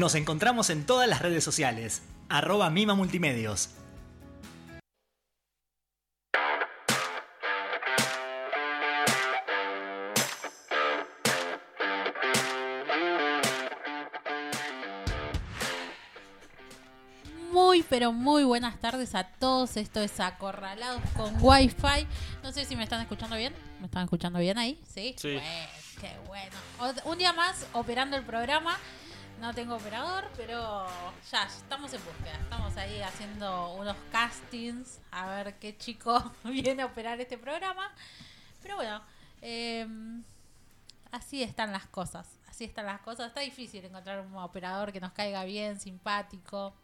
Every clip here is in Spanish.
Nos encontramos en todas las redes sociales. Arroba Mima Multimedios. Muy, pero muy buenas tardes a todos. Esto es Acorralados con Wi-Fi. No sé si me están escuchando bien. ¿Me están escuchando bien ahí? Sí. Sí. Bueno, qué bueno. Un día más operando el programa. No tengo operador, pero ya estamos en búsqueda. Estamos ahí haciendo unos castings a ver qué chico viene a operar este programa. Pero bueno, eh, así están las cosas. Así están las cosas. Está difícil encontrar un operador que nos caiga bien, simpático.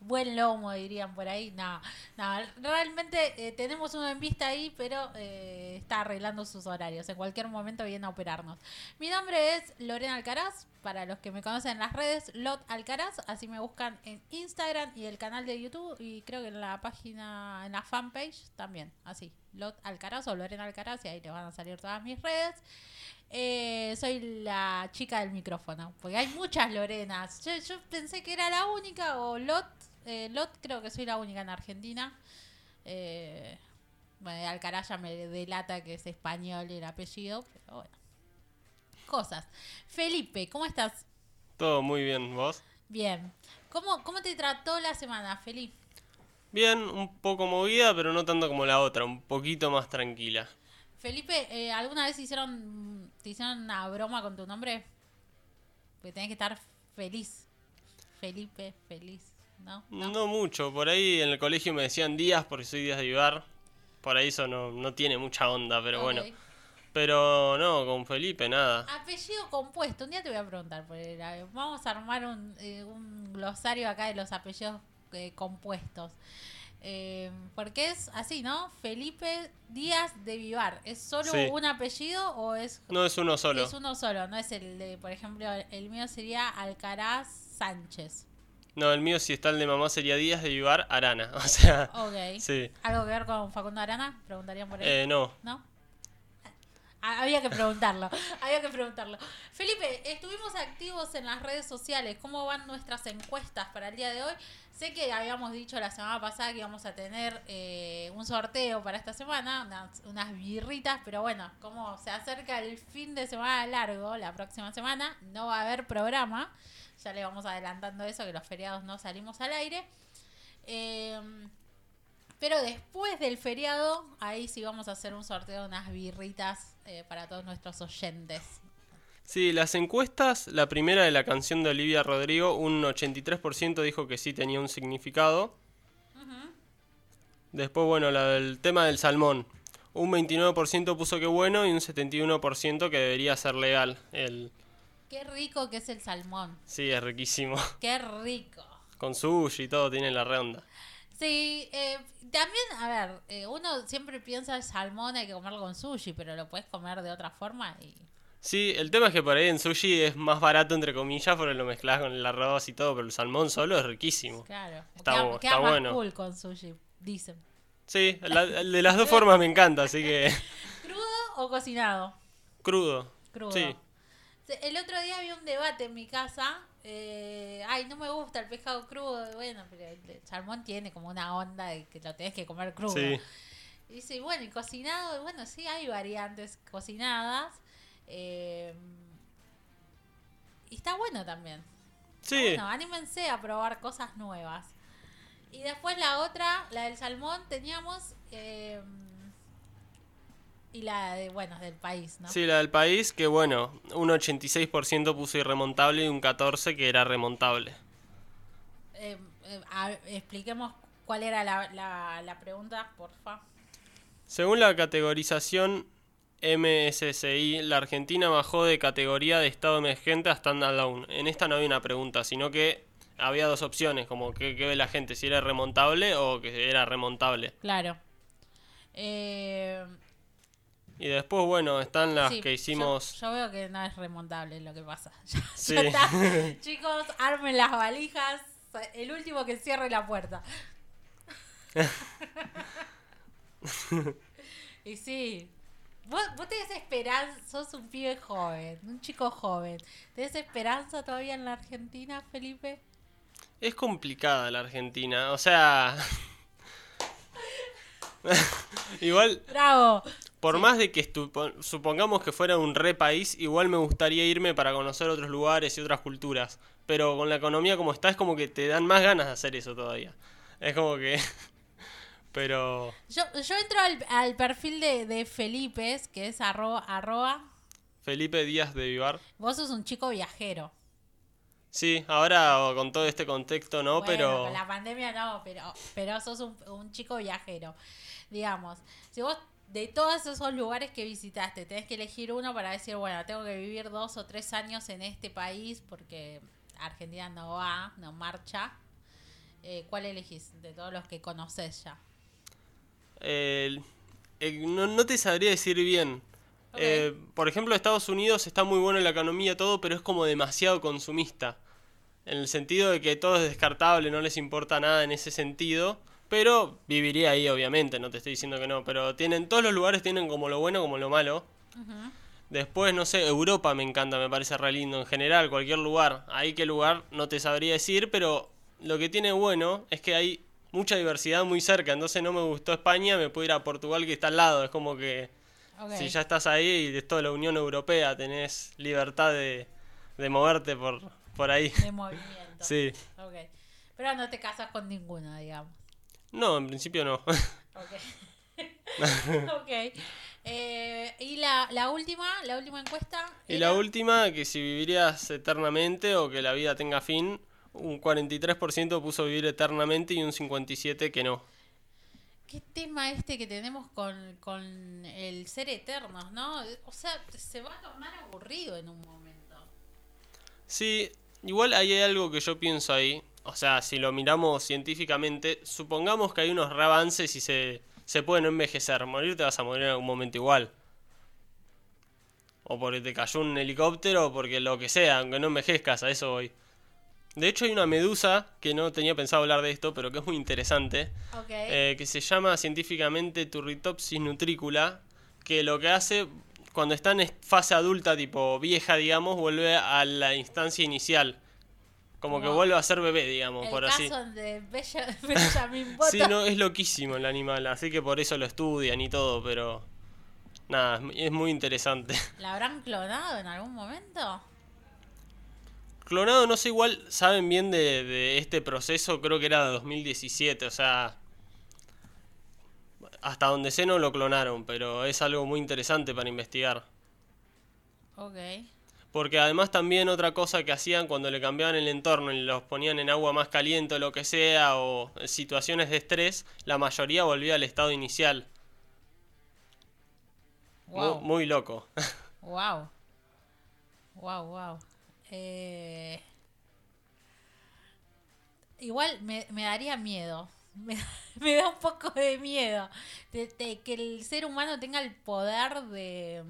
Buen lomo, dirían por ahí. No, no realmente eh, tenemos uno en vista ahí, pero eh, está arreglando sus horarios. En cualquier momento viene a operarnos. Mi nombre es Lorena Alcaraz. Para los que me conocen en las redes, Lot Alcaraz. Así me buscan en Instagram y el canal de YouTube. Y creo que en la página, en la fanpage también. Así, Lot Alcaraz o Lorena Alcaraz. Y ahí les van a salir todas mis redes. Eh, soy la chica del micrófono, porque hay muchas Lorenas. Yo, yo pensé que era la única, o Lot, eh, Lot creo que soy la única en Argentina. Eh, bueno, Alcaraz ya me delata que es español el apellido, pero bueno. Cosas. Felipe, ¿cómo estás? Todo muy bien, ¿vos? Bien. ¿Cómo, cómo te trató la semana, Felipe? Bien, un poco movida, pero no tanto como la otra, un poquito más tranquila. Felipe, eh, ¿alguna vez hicieron, te hicieron una broma con tu nombre? Porque tenés que estar feliz. Felipe, feliz. ¿No? No, mucho, por ahí en el colegio me decían Díaz porque soy Díaz de Ibar. Por ahí eso no, no tiene mucha onda, pero Ok. bueno. Pero no, con Felipe nada. Apellido compuesto. Un día te voy a preguntar por ver, Vamos a armar un, eh, un glosario acá de los apellidos eh, compuestos. Eh, porque es así, ¿no? Felipe Díaz de Vivar. ¿Es solo Sí. un apellido o es, No es uno solo. es uno solo? No es el de, por ejemplo, el mío sería Alcaraz Sánchez. No, el mío si está el de mamá sería Díaz de Ibar Arana. O sea, Ok. sí. ¿Algo que ver con Facundo Arana? Preguntarían por él. Eh, no. ¿No? Ah, Había que preguntarlo, había que preguntarlo. Felipe, estuvimos activos en las redes sociales. ¿Cómo van nuestras encuestas para el día de hoy? Sé que habíamos dicho la semana pasada que íbamos a tener eh, un sorteo para esta semana, unas, unas birritas, pero bueno, como se acerca el fin de semana largo, la próxima semana, no va a haber programa. Ya le vamos adelantando eso, que los feriados no salimos al aire. Eh, pero después del feriado, ahí sí vamos a hacer un sorteo de unas birritas eh, para todos nuestros oyentes. Sí, las encuestas, la primera de la canción de Olivia Rodrigo, un 83% dijo que sí tenía un significado. Después, bueno, la del tema del salmón. Un 29% puso que bueno y un 71% que debería ser legal. El, Qué rico que es el salmón. sí, es riquísimo. Qué rico. Con sushi y todo tiene la redonda. Sí, eh, también, a ver, eh, uno siempre piensa el salmón hay que comerlo con sushi, pero lo puedes comer de otra forma y... Sí, el tema es que por ahí en sushi es más barato, entre comillas, porque lo mezclas con el arroz y todo, pero el salmón solo es riquísimo. Claro, Está queda, está más bueno. cool con sushi, dicen. Sí, la- de las dos formas me encanta, así que ¿Crudo o cocinado? crudo. Crudo. Sí. El otro día había un debate en mi casa. Eh, ay, no me gusta el pescado crudo. Bueno, pero el salmón tiene como una onda de que lo tenés que comer crudo. Sí. Y dice, bueno, y cocinado, bueno, sí hay variantes cocinadas. eh, y está bueno también. Sí. Bueno, anímense a probar cosas nuevas. Y después la otra, la del salmón, teníamos. eh, y la de, bueno, del país, ¿no? Sí, la del país, que bueno, un 86% puso irremontable y un 14% que era remontable. Eh, eh, a- expliquemos cuál era la, la, la pregunta, porfa. Según la categorización MSCI, la Argentina bajó de categoría de estado emergente a standalone. En esta no había una pregunta, sino que había dos opciones, como que, que ve la gente, si era remontable o que era remontable. Claro. Eh, Y después, bueno, están las sí, que hicimos... Yo, yo veo que no es remontable lo que pasa. Ya, Sí. ya está. Chicos, armen las valijas. El último que cierre la puerta. y sí. Vos, vos tenés esperanza, sos un pibe joven, un chico joven. ¿Tenés esperanza todavía en la Argentina, Felipe? Es complicada la Argentina, o sea... igual, Bravo. por más de que supongamos que fuera un re país, igual me gustaría irme para conocer otros lugares y otras culturas. Pero con la economía como está, es como que te dan más ganas de hacer eso todavía. Es como que... Pero... Yo, yo entro al, al perfil de, de Felipe, que es arroba, arroba. Felipe Díaz de Vivar. Vos sos un chico viajero. Sí, ahora con todo este contexto no, Bueno, pero... con la pandemia no, pero, pero sos un, un chico viajero. Digamos, si vos de todos esos lugares que visitaste, tenés que elegir uno para decir, bueno, tengo que vivir dos o tres años en este país porque Argentina no va, no marcha. Eh, ¿Cuál elegís de todos los que conoces ya? Eh, eh, no, no te sabría decir bien. Eh, por ejemplo, Estados Unidos está muy bueno en la economía, todo, pero es como demasiado consumista. En el sentido de que todo es descartable, no les importa nada en ese sentido. Pero viviría ahí, obviamente, no te estoy diciendo que no. Pero tienen, todos los lugares tienen como lo bueno como lo malo. Después, no sé, Europa me encanta, me parece re lindo. En general, cualquier lugar. Ahí qué lugar no te sabría decir, pero lo que tiene bueno es que hay mucha diversidad muy cerca. Entonces no me gustó España, me puedo ir a Portugal que está al lado. Es como que Si ya estás ahí y es toda la Unión Europea, tenés libertad de, de moverte por, por ahí. De movimiento. Sí. Pero no te casas con ninguno, digamos. No, en principio no. Ok. ok. Eh, y la, la última, la última encuesta. y era- la última, que si vivirías eternamente o que la vida tenga fin, un 43% puso vivir eternamente y un 57% que no. ¿Qué tema este que tenemos con, con el ser eternos, no? O sea, se va a tornar aburrido en un momento. Sí, igual ahí hay algo que yo pienso ahí. O sea, si lo miramos científicamente, supongamos que hay unos avances y se, se pueden envejecer. Morir te vas a morir en algún momento igual. O porque te cayó un helicóptero o porque lo que sea, aunque no envejezcas, a eso voy. De hecho hay una medusa, que no tenía pensado hablar de esto, pero que es muy interesante, eh, que se llama científicamente Turritopsis nutricula, que lo que hace cuando está en fase adulta, tipo vieja, digamos, vuelve a la instancia inicial. Como que vuelve a ser bebé, digamos, el por caso así. de Bella- Benjamin Button. Sí, no, es loquísimo el animal, así que por eso lo estudian y todo, pero nada, es muy interesante. ¿La habrán clonado en algún momento? Clonado, no sé, igual saben bien de, de este proceso, creo que era de 2017, o sea, hasta donde sé no lo clonaron, pero es algo muy interesante para investigar. Ok. Porque además también otra cosa que hacían cuando le cambiaban el entorno y los ponían en agua más caliente o lo que sea, o situaciones de estrés, la mayoría volvía al estado inicial. Wow. Muy, loco. Wow. Wow, wow. Eh, Igual me, me daría miedo. Me, me da un poco de miedo. Que el ser humano tenga el poder de.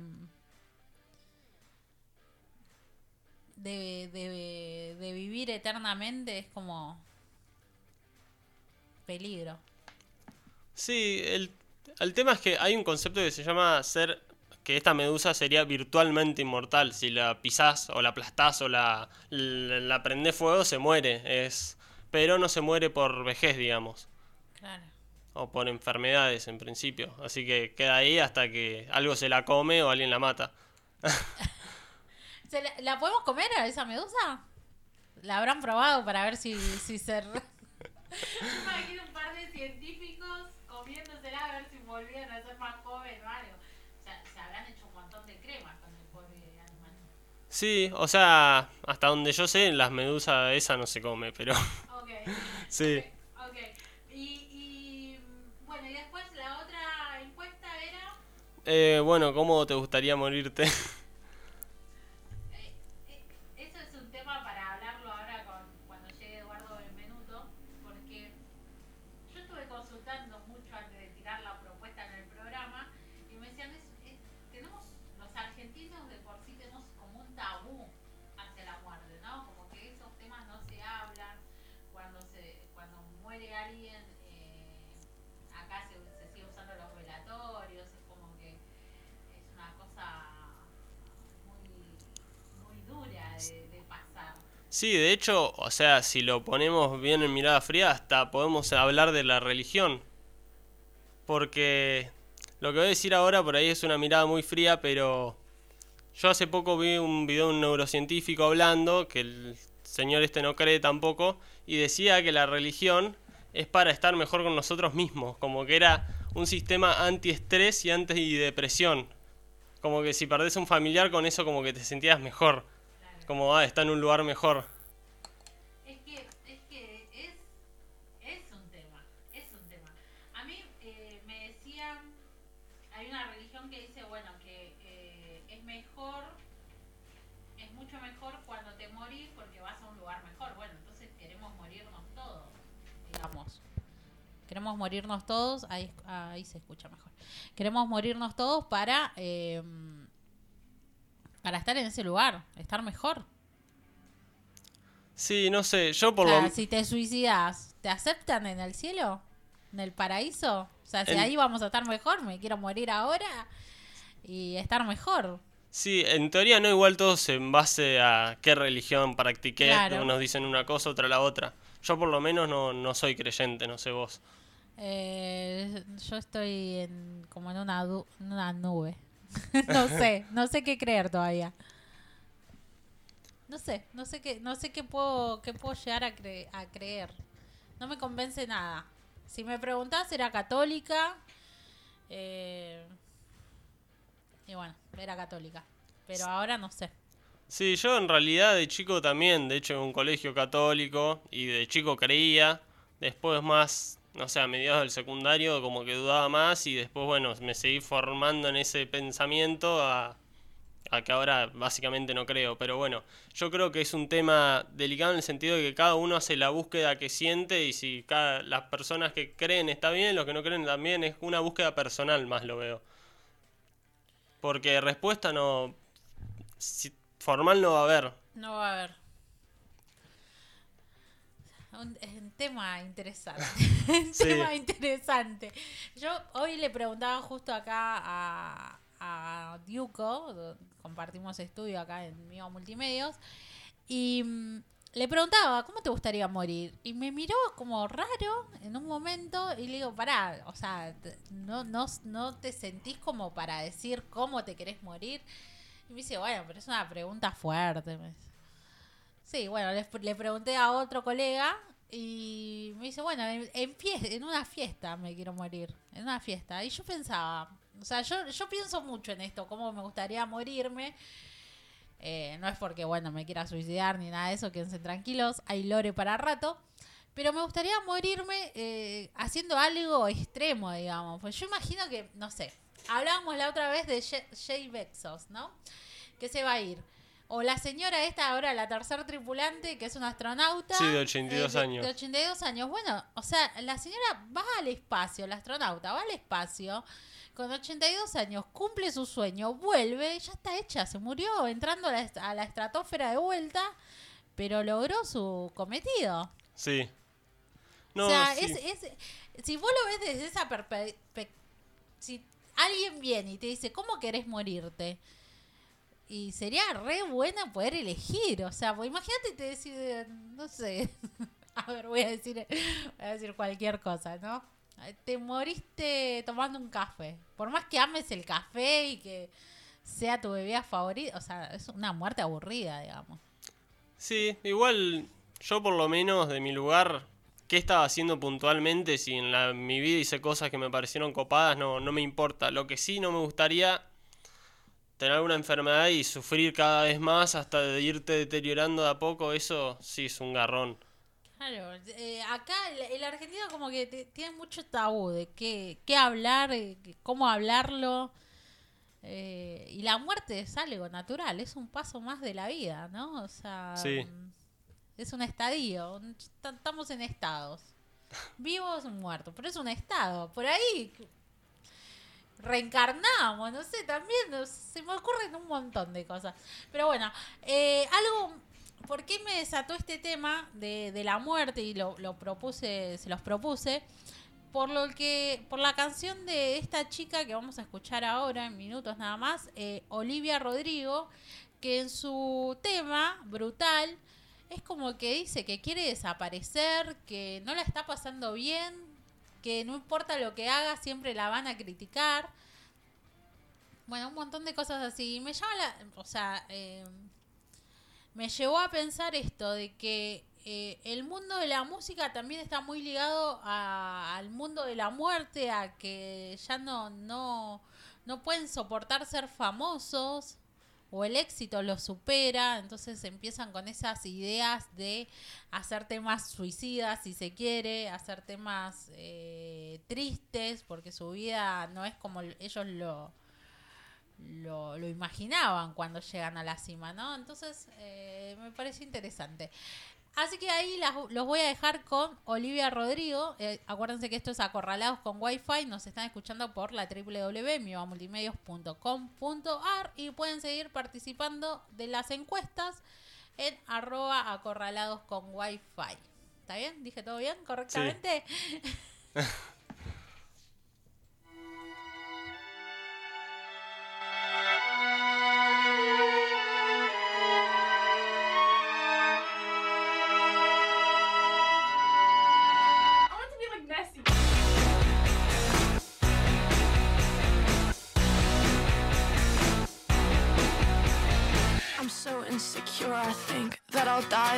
De, de, de vivir eternamente es como. Peligro. Sí, el, el tema es que hay un concepto que se llama ser que esta medusa sería virtualmente inmortal. Si la pisás o la aplastás o la, la, la prendés fuego, se muere. Es, pero no se muere por vejez, digamos. Claro. O por enfermedades en principio. Así que queda ahí hasta que algo se la come o alguien la mata. ¿Se la, la podemos comer a esa medusa? ¿La habrán probado para ver si, si se... imagino un par de científicos comiéndosela a ver si volvían a ser más jóvenes o algo. O sea, se habrán hecho un montón de cremas con el pobre animal. Sí, o sea, hasta donde yo sé, las medusas esa no se come, pero Ok. sí. Ok. Y, y bueno, y después la otra encuesta era... Eh, bueno, ¿cómo te gustaría morirte? Sí, de hecho, o sea, si lo ponemos bien en mirada fría, hasta podemos hablar de la religión. Porque lo que voy a decir ahora por ahí es una mirada muy fría, pero yo hace poco vi un video de un neurocientífico hablando, que el señor este no cree tampoco, y decía que la religión es para estar mejor con nosotros mismos, como que era un sistema antiestrés y antidepresión. Como que si perdés un familiar con eso como que te sentías mejor. Como, ah, está en un lugar mejor. Es que, es que es, es un tema, es un tema. A mí eh, me decían, hay una religión que dice, bueno, que eh, es mejor, es mucho mejor cuando te morís porque vas a un lugar mejor. Bueno, entonces queremos morirnos todos, digamos. Queremos morirnos todos, ahí, ahí se escucha mejor. Queremos morirnos todos para... Eh, para estar en ese lugar, estar mejor. Sí, no sé, yo por o sea, lo si te suicidas, ¿te aceptan en el cielo? ¿En el paraíso? O sea, si En- ahí vamos a estar mejor, me quiero morir ahora y estar mejor. Sí, en teoría no igual todos en base a qué religión practiqué, Claro. unos dicen una cosa, otra la otra. Yo por lo menos no, no soy creyente, no sé vos. Eh, yo estoy en, como en una, en una nube. no sé, no sé qué creer todavía. No sé, no sé qué, no sé qué puedo, qué puedo llegar a, cre- a creer. No me convence nada. Si me preguntás, era católica. eh, y bueno, era católica. Pero ahora no sé. Sí, yo en realidad de chico también, de hecho en un colegio católico y de chico creía, después más, no sé, a mediados del secundario como que dudaba más y después bueno, me seguí formando en ese pensamiento a, a que ahora básicamente no creo, pero bueno, yo creo que es un tema delicado en el sentido de que cada uno hace la búsqueda que siente y si cada, las personas que creen está bien, los que no creen también, es una búsqueda personal más lo veo. Porque respuesta no... si- formal no va a haber. No va a haber. Un, es un tema interesante. un Sí. tema interesante. Yo hoy le preguntaba justo acá a, a Diuco, compartimos estudio acá en Mío Multimedios, y mm, le preguntaba, ¿cómo te gustaría morir? Y me miró como raro en un momento y le digo, pará, o sea, no, no, no te sentís como para decir cómo te querés morir. Y me dice, bueno, pero es una pregunta fuerte. me dice. Sí, bueno, le, le pregunté a otro colega y me dice, bueno, en, en, fie- en una fiesta me quiero morir, en una fiesta. Y yo pensaba, o sea, yo, yo pienso mucho en esto, cómo me gustaría morirme. Eh, no es porque, bueno, me quiera suicidar ni nada de eso, quédense tranquilos, hay lore para rato. Pero me gustaría morirme eh, haciendo algo extremo, digamos. Pues yo imagino que, no sé, hablábamos la otra vez de Jay Bezos, ¿no? Que se va a ir. O la señora esta, ahora la tercer tripulante, que es una astronauta. Sí, de 82 eh, de- años. De 82 años. Bueno, o sea, la señora va al espacio, la astronauta va al espacio con 82 años, cumple su sueño, vuelve, ya está hecha, se murió entrando a la, a la estratosfera de vuelta, pero logró su cometido. Sí. No, o sea, sí. es, es- si vos lo ves desde esa perspectiva, si alguien viene y te dice, ¿cómo querés morirte? Y sería re buena poder elegir, o sea, pues imagínate te decide, no sé, a ver, voy a decir, voy a decir cualquier cosa, ¿no? Te moriste tomando un café, por más que ames el café y que sea tu bebida favorita, o sea, es una muerte aburrida, digamos. Sí, igual yo por lo menos de mi lugar, ¿qué estaba haciendo puntualmente? Si en la, mi vida hice cosas que me parecieron copadas, no, no me importa. Lo que sí no me gustaría tener alguna enfermedad y sufrir cada vez más hasta de irte deteriorando de a poco, eso sí es un garrón. Claro, eh, acá el, el argentino como que te- tiene mucho tabú de qué, qué hablar, eh, cómo hablarlo. eh, y la muerte es algo natural, es un paso más de la vida, ¿no? O sea, Sí. mm, es un estadio, un- estamos en estados. Vivos, muertos, pero es un estado. Por ahí reencarnamos, no sé, también se me ocurren un montón de cosas. Pero bueno, eh, algo, ¿por qué me desató este tema de, de la muerte y lo, lo propuse, se los propuse? Por lo que, por la canción de esta chica que vamos a escuchar ahora en minutos nada más, eh, Olivia Rodrigo, que en su tema, brutal, es como que dice que quiere desaparecer, que no la está pasando bien, que no importa lo que haga, siempre la van a criticar. Bueno, un montón de cosas así. Me llama la. O sea, eh, me llevó a pensar esto de que eh, el mundo de la música también está muy ligado a- al mundo de la muerte, a que ya no, no, no pueden soportar ser famosos o el éxito los supera, entonces empiezan con esas ideas de hacer temas suicidas si se quiere, hacer temas eh, tristes, porque su vida no es como ellos lo, lo, lo imaginaban cuando llegan a la cima, ¿no? Entonces eh, me parece interesante. Así que ahí las- los voy a dejar con Olivia Rodrigo. Eh, acuérdense que esto es Acorralados con Wi-Fi. Nos están escuchando por la www.mivamultimedios.com.ar y pueden seguir participando de las encuestas en arroba acorralados con Wi-Fi. ¿Está bien? ¿Dije todo bien? ¿Correctamente? I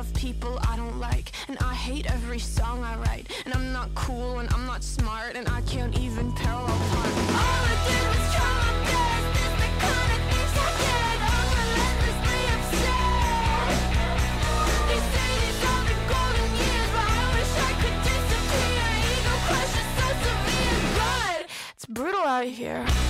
Love people I don't like, and I hate every song I write. And I'm not cool, and I'm not smart, and I can't even parallel park. All I did was try my best. It's brutal out here.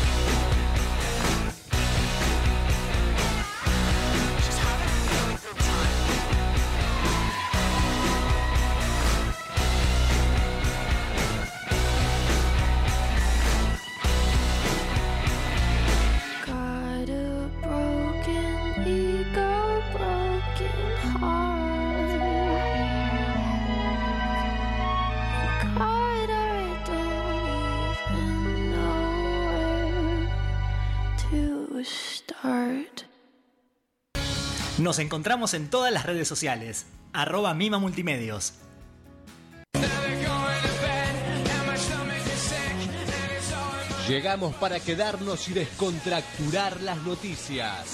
Nos encontramos en todas las redes sociales. Arroba Mima Multimedios. Llegamos para quedarnos y descontracturar las noticias.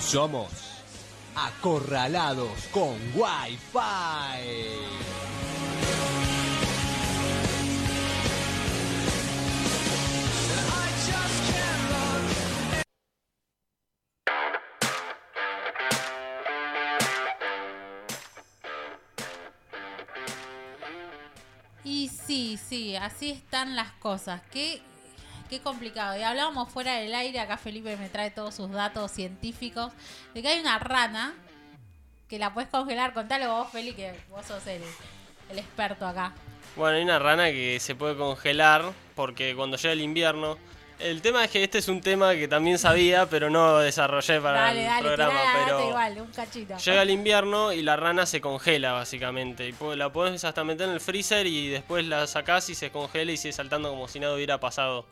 Somos acorralados con Wi-Fi. Sí, sí, así están las cosas. Qué, qué complicado. Y hablábamos fuera del aire, acá Felipe me trae todos sus datos científicos, de que hay una rana que la puedes congelar. Contalo vos, Feli, que vos sos el, el experto acá. Bueno, hay una rana que se puede congelar porque cuando llega el invierno. El tema es que este es un tema que también sabía, pero no desarrollé para dale, el dale, programa. tirá pero igual, un cachito. llega el invierno y la rana se congela básicamente. Y la pones hasta meter en el freezer y después la sacás y se congela y sigue saltando como si nada hubiera pasado.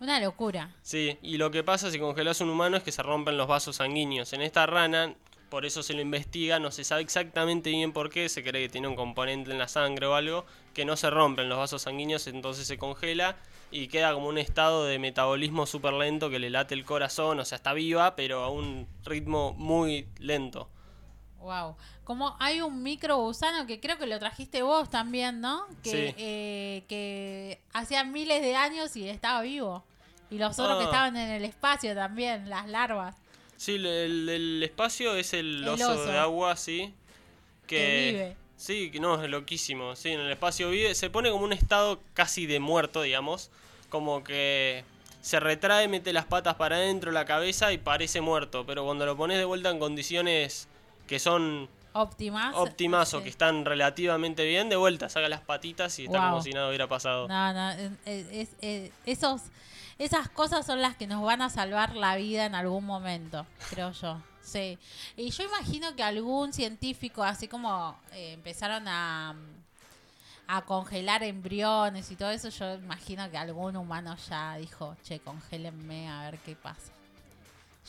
Una locura. Sí, y lo que pasa si congelas un humano es que se rompen los vasos sanguíneos. En esta rana, por eso se lo investiga, no se sabe exactamente bien por qué, se cree que tiene un componente en la sangre o algo, que no se rompen los vasos sanguíneos, entonces se congela y queda como un estado de metabolismo súper lento que le late el corazón, o sea, está viva, pero a un ritmo muy lento. Wow. Como hay un micro gusano que creo que lo trajiste vos también, ¿no? Que, Sí. eh, que hacía miles de años y estaba vivo. Y los otros que Ah. estaban en el espacio también, las larvas. Sí, el, el- el espacio es el, El oso, oso. de agua, sí. Que, Que vive. Sí, que no, es loquísimo. Sí, en el espacio vive. Se pone como un estado casi de muerto, digamos. Como que se retrae, mete las patas para adentro, la cabeza y parece muerto. Pero cuando lo pones de vuelta en condiciones que son Óptimas. óptimas o que están relativamente bien, de vuelta saca las patitas y está Wow. como si nada hubiera pasado. No, no, es- es- es- esos, esas cosas son las que nos van a salvar la vida en algún momento, creo yo. Sí. Y yo imagino que algún científico, así como eh, empezaron a, a congelar embriones y todo eso, yo imagino que algún humano ya dijo, che, congélenme a ver qué pasa.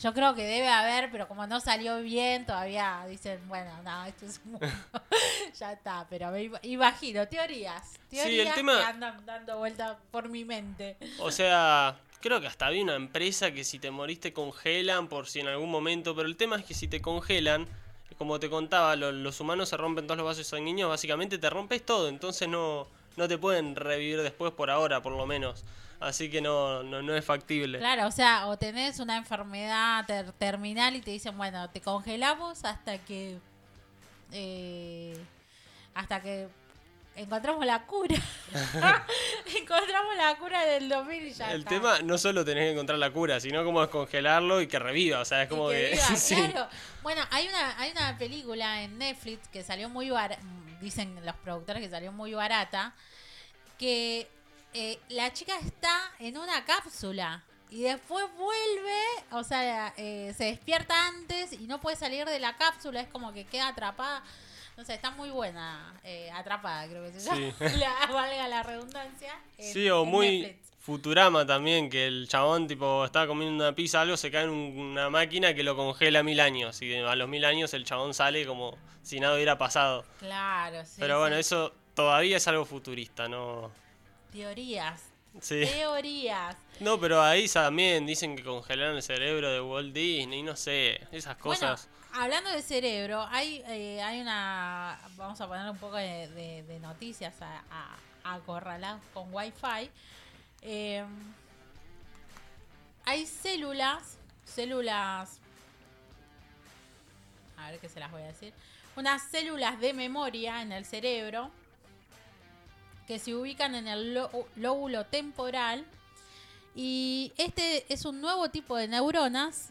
Yo creo que debe haber, pero como no salió bien, todavía dicen, bueno, no, esto es un mundo. ya está, pero me ima- imagino, teorías. Sí, el Teorías tema- que andan dando vuelta por mi mente. O sea, creo que hasta había una empresa que si te morís te congelan por si en algún momento, pero el tema es que si te congelan, como te contaba, lo- los humanos se rompen todos los vasos sanguíneos, básicamente te rompes todo, entonces no, no te pueden revivir después por ahora, por lo menos. Así que no, no, es factible. Claro, o sea, o tenés una enfermedad ter- terminal y te dicen, bueno, te congelamos hasta que. eh, hasta que encontramos la cura. encontramos la cura del 2000 y ya El está. tema no solo tenés que encontrar la cura, sino cómo descongelarlo y que reviva, o sea, es Y como que que... viva, sí. claro. Bueno, hay una, hay una película en Netflix que salió muy barata, dicen los productores que salió muy barata, que eh, la chica está en una cápsula y después vuelve, o sea, eh, se despierta antes y no puede salir de la cápsula, es como que queda atrapada. No sé, está muy buena, eh, atrapada creo que se llama, Sí. la- valga la redundancia. en- Sí, o muy Netflix. Futurama también, que el chabón tipo estaba comiendo una pizza algo, se cae en un- una máquina que lo congela mil años y a los mil años el chabón sale como si nada hubiera pasado. Claro, sí. Pero bueno, sí. eso todavía es algo futurista, ¿no? Teorías, Sí. teorías. No, pero ahí también dicen que congelaron el cerebro de Walt Disney, no sé, esas cosas. Bueno, hablando de cerebro, hay, eh, hay una. Vamos a poner un poco de, noticias a, a, con Wi-Fi. Eh, hay células, células. A ver qué se las voy a decir. Unas células de memoria en el cerebro que se ubican en el lo- lóbulo temporal. Y este es un nuevo tipo de neuronas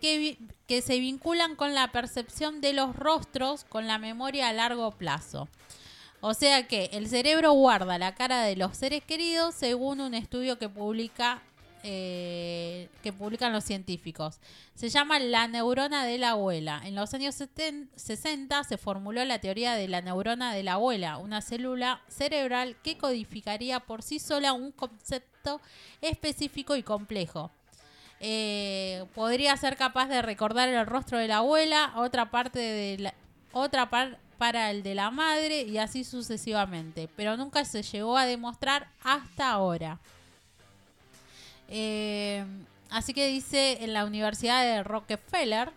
que, se vinculan con la percepción de los rostros con la memoria a largo plazo. O sea que el cerebro guarda la cara de los seres queridos según un estudio que publica eh, que publican los científicos. Se llama la neurona de la abuela. En los años 70 60 se formuló la teoría de la neurona de la abuela, una célula cerebral que codificaría por sí sola un concepto específico y complejo. Eh, podría ser capaz de recordar el rostro de la abuela, otra parte de la, otra par- para el de la madre y así sucesivamente, pero nunca se llegó a demostrar hasta ahora. Eh, así que dice en la Universidad de Rockefeller,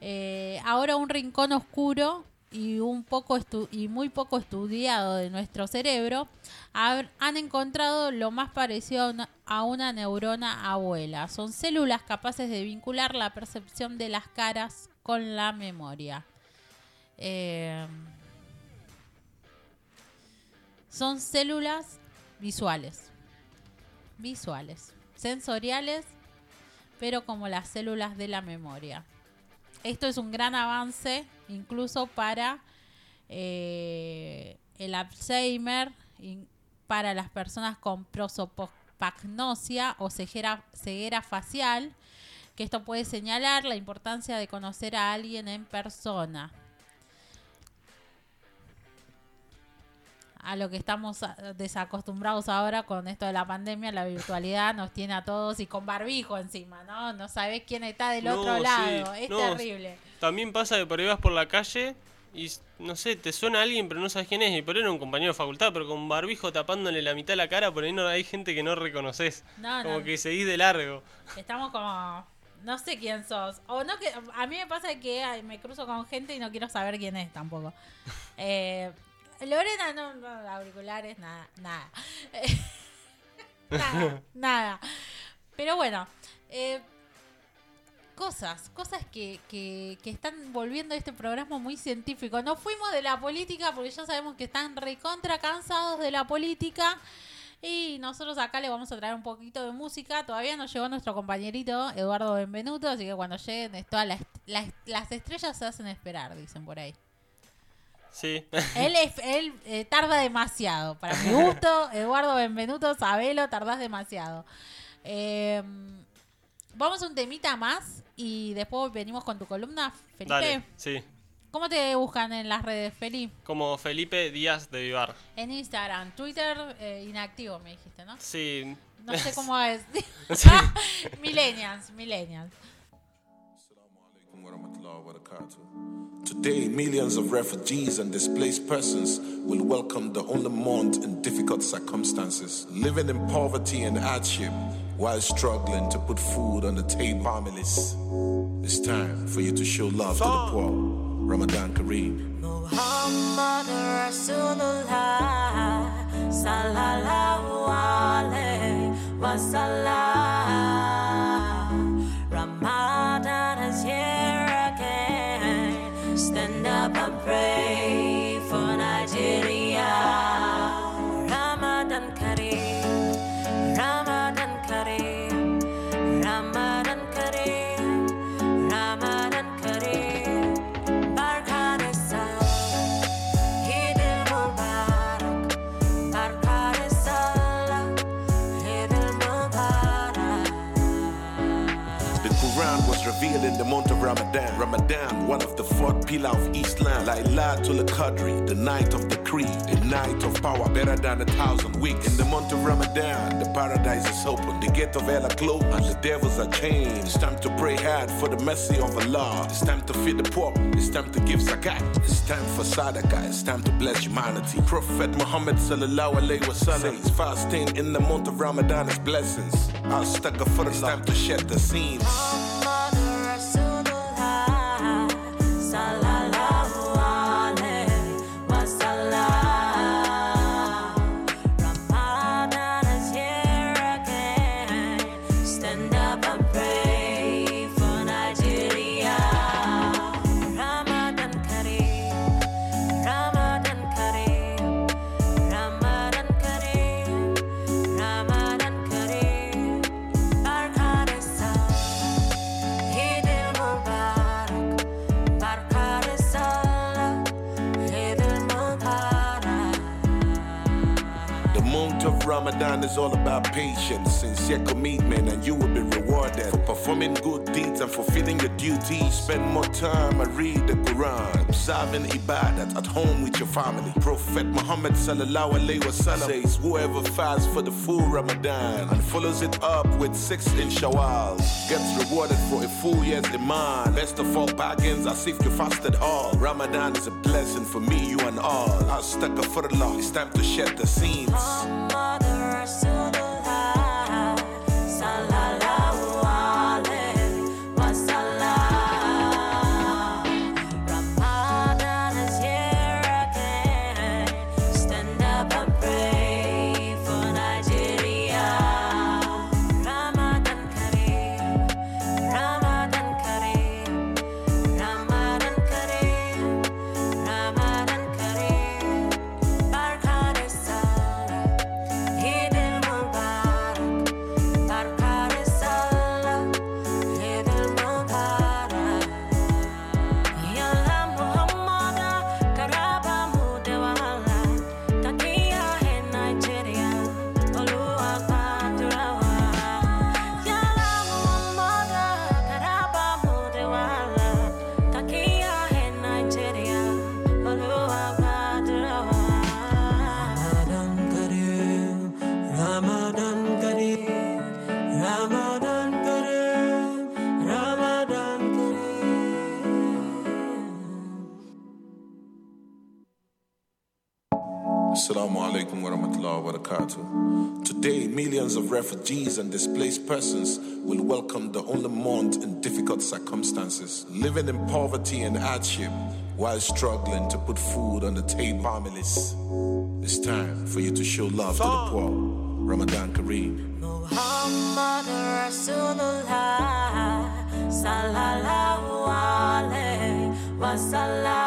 eh, ahora un rincón oscuro y un poco y muy poco estudiado de nuestro cerebro han encontrado lo más parecido a una, a una neurona abuela. Son células capaces de vincular la percepción de las caras con la memoria. Eh, son células visuales. Visuales. Sensoriales, pero como las células de la memoria. Esto es un gran avance incluso para eh, el Alzheimer, para las personas con prosopagnosia o ceguera, ceguera facial, que esto puede señalar la importancia de conocer a alguien en persona. A lo que estamos a- desacostumbrados ahora con esto de la pandemia, la virtualidad nos tiene a todos y con barbijo encima, ¿no? No sabes quién está del No, otro sí, lado, es no, terrible. También pasa que por ahí vas por la calle y no sé, te suena alguien pero no sabes quién es y por ahí era un compañero de facultad, pero con barbijo tapándole la mitad de la cara, por ahí no hay gente que no reconoces. No, como que seguís de largo. Estamos como no sé quién sos. O no que a mí me pasa que ay, me cruzo con gente y no quiero saber quién es tampoco. Eh, Lorena, no, no, auriculares, nada, nada. nada, nada. Pero bueno, eh, cosas, cosas que, que, que están volviendo este programa muy científico. Nos fuimos de la política porque ya sabemos que están recontra cansados de la política. Y nosotros acá le vamos a traer un poquito de música. Todavía no llegó nuestro compañerito Eduardo Benvenuto, así que cuando lleguen todas las, las, las estrellas se hacen esperar, dicen por ahí. Sí. Él, es- él eh, tarda demasiado. Para mi gusto, Eduardo Benvenuto, sabelo, tardás demasiado. Eh, vamos a un temita más y después venimos con tu columna, Felipe. Dale, sí. ¿Cómo te buscan en las redes, Felipe? Como Felipe Díaz de Vivar. En Instagram, Twitter, eh, inactivo, me dijiste, ¿no? Sí. No sé cómo es. Sí. millennials, millennials. Today, millions of refugees and displaced persons will welcome the only month in difficult circumstances, living in poverty and hardship while struggling to put food on the table. Families, it's time for you to show love to the poor. Ramadan Kareem. Muhammad Rasulullah Sallallahu Alaihi Wasallam Ramadan. One of the fourth pillar of Islam. Laylatul Qadri, the night of the creed, a night of power better than a thousand weeks. In the month of Ramadan, the paradise is open, the gate of hell are closed, and the devils are chained. It's time to pray hard for the mercy of Allah. It's time to feed the poor. It's time to give zakat. It's time for sadaqah. It's time to bless humanity. Prophet Muhammad sallallahu alaihi wasallam says fasting in the month of Ramadan is blessings. I'll Astaghfirullah. It's time to shed the scenes. I love. Is all about patience, sincere commitment, and you will be rewarded for performing good deeds and fulfilling your duties. Spend more time and read the Quran, observing ibadat at home with your family. Prophet Muhammad sallallahu alaihi wasallam says, "Whoever fasts for the full Ramadan and follows it up with six in Shawwal gets rewarded for a full year's iman. Best of all bargains, as if you fasted all. Ramadan is a blessing for me, you, and all. Astaghfirullah, it's time to shed the scenes." Refugees and displaced persons will welcome the only month in difficult circumstances, living in poverty and hardship while struggling to put food on the table. Families, it's time for you to show love to the poor. Ramadan Kareem. Muhammad Rasulullah Sallallahu Alaihi Wasallam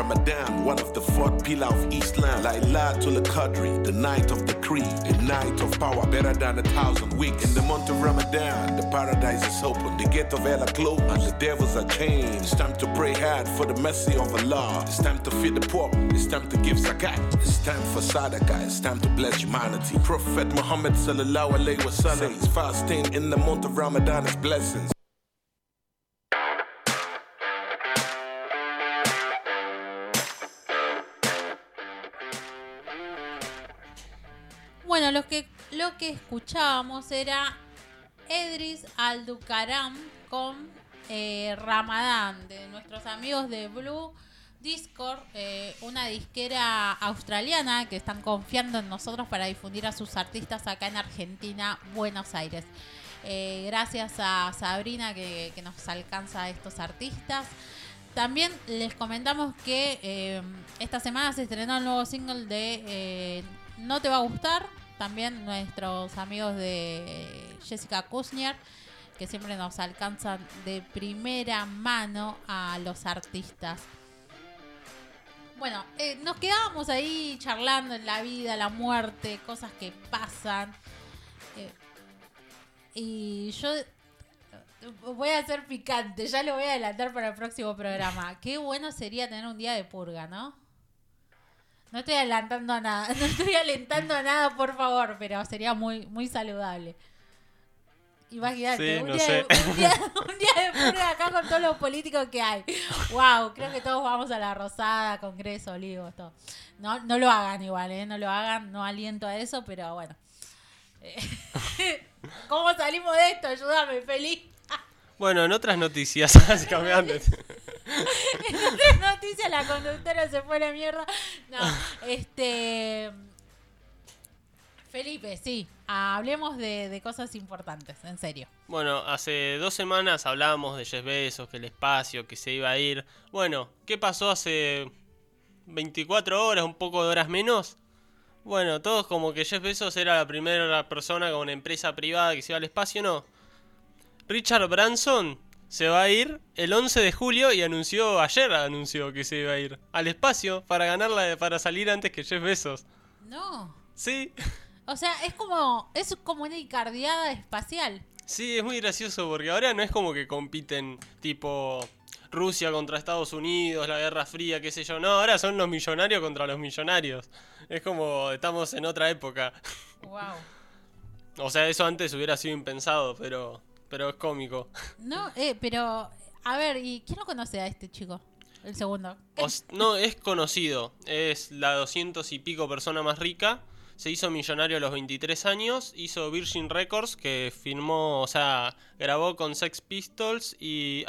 Ramadan. One of the fourth pillar of Islam. Laylatul Qadri, the night of decree, a night of power, better than a thousand weeks. In the month of Ramadan, the paradise is open, the gate of hell are closed, and the devils are chained. It's time to pray hard for the mercy of Allah. It's time to feed the poor. It's time to give zakat. It's time for sadaqah. It's time to bless humanity. Prophet Muhammad sallallahu alaihi wasallam is fasting in the month of Ramadan is blessings. Bueno, lo que, lo que escuchábamos era Edris Alducaram con eh, Ramadán, de nuestros amigos de Blue Discord, eh, una disquera australiana que están confiando en nosotros para difundir a sus artistas acá en Argentina, Buenos Aires. Eh, gracias a Sabrina que, nos alcanza a estos artistas. También les comentamos que esta semana se estrenó el nuevo single de No te va a gustar. También nuestros amigos de Jessica Kusnier, que siempre nos alcanzan de primera mano a los artistas. Bueno, eh, nos quedábamos ahí charlando en la vida, la muerte, cosas que pasan. Eh, y yo voy a ser picante, ya lo voy a adelantar para el próximo programa. Qué bueno sería tener un día de purga, ¿no? No estoy adelantando nada, no estoy alentando nada, por favor, pero sería muy, muy saludable. Imagínate, Sí, un, no día de, un, día, un día de purga acá con todos los políticos que hay. Wow, creo que todos vamos a la Rosada, Congreso, Olivos, todo. No, no lo hagan igual, ¿eh? No lo hagan, no aliento a eso, pero bueno. Eh, ¿Cómo salimos de esto? Ayúdame, feliz. Bueno, en otras noticias, cambiando. En otras noticias, la conductora se fue a la mierda. No, este. Felipe, sí. Hablemos de, de cosas importantes, en serio. Bueno, hace dos semanas hablábamos de Jeff Bezos, que el espacio, que se iba a ir. Bueno, ¿qué pasó hace 24 horas, un poco de horas menos? Bueno, todos como que Jeff Bezos era la primera persona con una empresa privada que se iba al espacio, no. Richard Branson se va a ir el 11 de julio y anunció, ayer anunció que se iba a ir al espacio para ganarla, para salir antes que Jeff Bezos. No. Sí, O sea, es como. Es como una icardiada espacial. sí, es muy gracioso porque ahora no es como que compiten tipo Rusia contra Estados Unidos, la Guerra Fría, qué sé yo. No, ahora son los millonarios contra los millonarios. Es como estamos en otra época. Wow. O sea, eso antes hubiera sido impensado, pero, pero es cómico. No, eh, pero. A ver, ¿y quién lo conoce a este chico? El segundo. No, es conocido. Es la 200 y pico persona más rica. Se hizo millonario a los 23 años. Hizo Virgin Records, que firmó, o sea, grabó con Sex Pistols y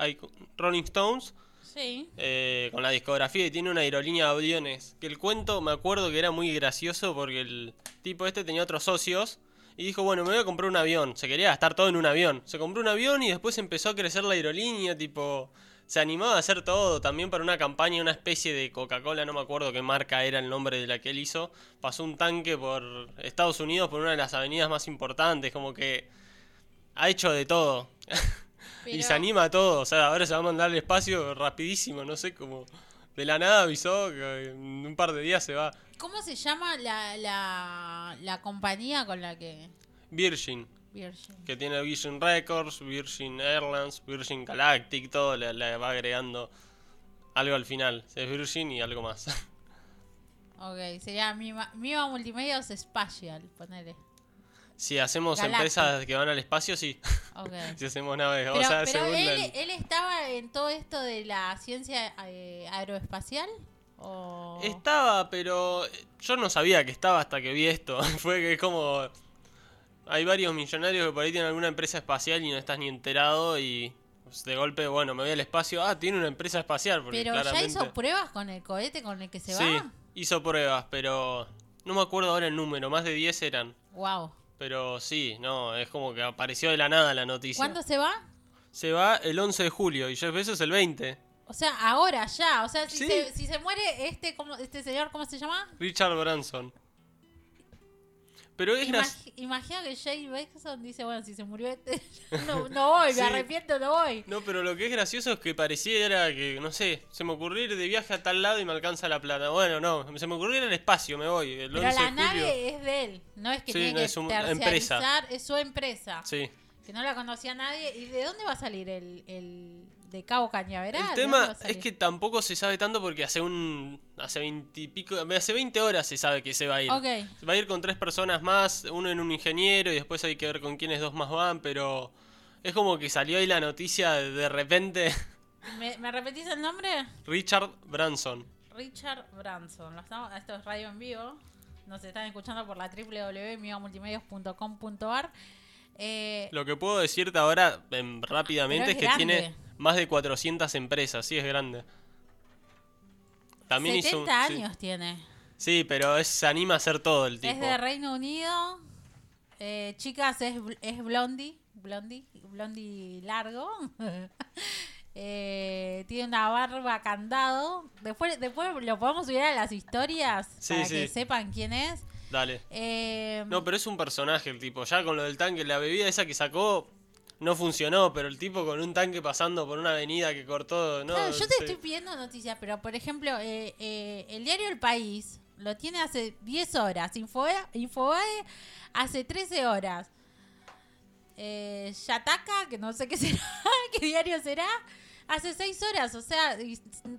Rolling Stones. Sí. eh, con la discografía y tiene una aerolínea de aviones. Que el cuento me acuerdo que era muy gracioso porque el tipo este tenía otros socios. Y dijo, bueno, me voy a comprar un avión. Se quería gastar todo en un avión. Se compró un avión y después empezó a crecer la aerolínea, tipo... Se animaba a hacer todo, también para una campaña, una especie de Coca-Cola, no me acuerdo qué marca era el nombre de la que él hizo. Pasó un tanque por Estados Unidos, por una de las avenidas más importantes, como que ha hecho de todo. y se anima a todo, o sea, ahora se va a mandar al espacio rapidísimo, no sé cómo. De la nada avisó que en un par de días se va. ¿Cómo se llama la, la, la compañía con la que. Virgin, Virgin. que tiene Virgin Records, Virgin Airlines, Virgin Galactic, todo le, le va agregando. Algo al final. Es Virgin y algo más. Ok, sería Mima, Mima Multimedios Spatial, ponele. si hacemos Galactic. empresas que van al espacio, sí. Ok. si hacemos naves, Pero, o sea, pero según él, el- él estaba en todo esto de la ciencia eh, aeroespacial. ¿O... Estaba, pero yo no sabía que estaba hasta que vi esto. Fue que es como... Hay varios millonarios que por ahí tienen alguna empresa espacial y no estás ni enterado y pues, de golpe, bueno, me voy al espacio. Ah, tiene una empresa espacial. Porque Pero claramente... ya hizo pruebas con el cohete con el que se Sí, va. hizo pruebas, pero no me acuerdo ahora el número, más de 10 eran. Wow. Pero sí, no, es como que apareció de la nada la noticia. ¿Cuándo se va? Se va el 11 de julio y Jeff Bezos el 20. O sea, ahora ya. O sea, si, Sí. se, si se muere este, ¿cómo- este señor, ¿cómo se llama? Richard Branson. Pero es gracioso. Imag- imagina que Jay Beckson dice, bueno, si se murió este, no, no voy, Sí. me arrepiento, no voy. No, pero lo que es gracioso es que pareciera que, no sé, se me ocurrió ir de viaje a tal lado y me alcanza la plata. Bueno, no, se me ocurrió ir al espacio, me voy. El Pero 11 la de nave es de él, no es que Sí, tiene no, que es una terciarizar, es su empresa. Sí. Que no la conocía nadie. ¿Y de dónde va a salir el, el de Cabo Cañaveral? El ¿De dónde va tema es que tampoco se sabe tanto porque hace un. Hace 20 y pico. Hace 20 horas se sabe que se va a ir. Se va a ir con tres personas más, uno en un ingeniero y después hay que ver con quiénes dos más van, pero. Es como que salió ahí la noticia de repente. ¿Me, me repetís el nombre? Richard Branson. Richard Branson. Estamos- esto es radio en vivo. Nos están escuchando por la www.migomultimedios.com.ar. Eh, Lo que puedo decirte ahora em, rápidamente es, es que tiene. Más de 400 empresas, sí es grande. También 70 hizo un- sí. años tiene. Sí, pero es- se anima a hacer todo el tipo. Es de Reino Unido. Eh, chicas, es, es Blondie. Blondie. Blondie largo. Eh, tiene una barba candado. Después, después lo podemos subir a las historias Sí, para sí. que sepan quién es. Dale. Eh, No, pero es un personaje el tipo. Ya con lo del tanque, la bebida esa que sacó no funcionó, pero el tipo con un tanque pasando por una avenida que cortó. No, claro, yo te sé. estoy pidiendo noticias, pero por ejemplo, eh, eh, el diario El País lo tiene hace 10 horas. Infobae, Infobae hace 13 horas. Eh, Yataka, que no sé qué será, qué diario será, hace 6 horas. O sea,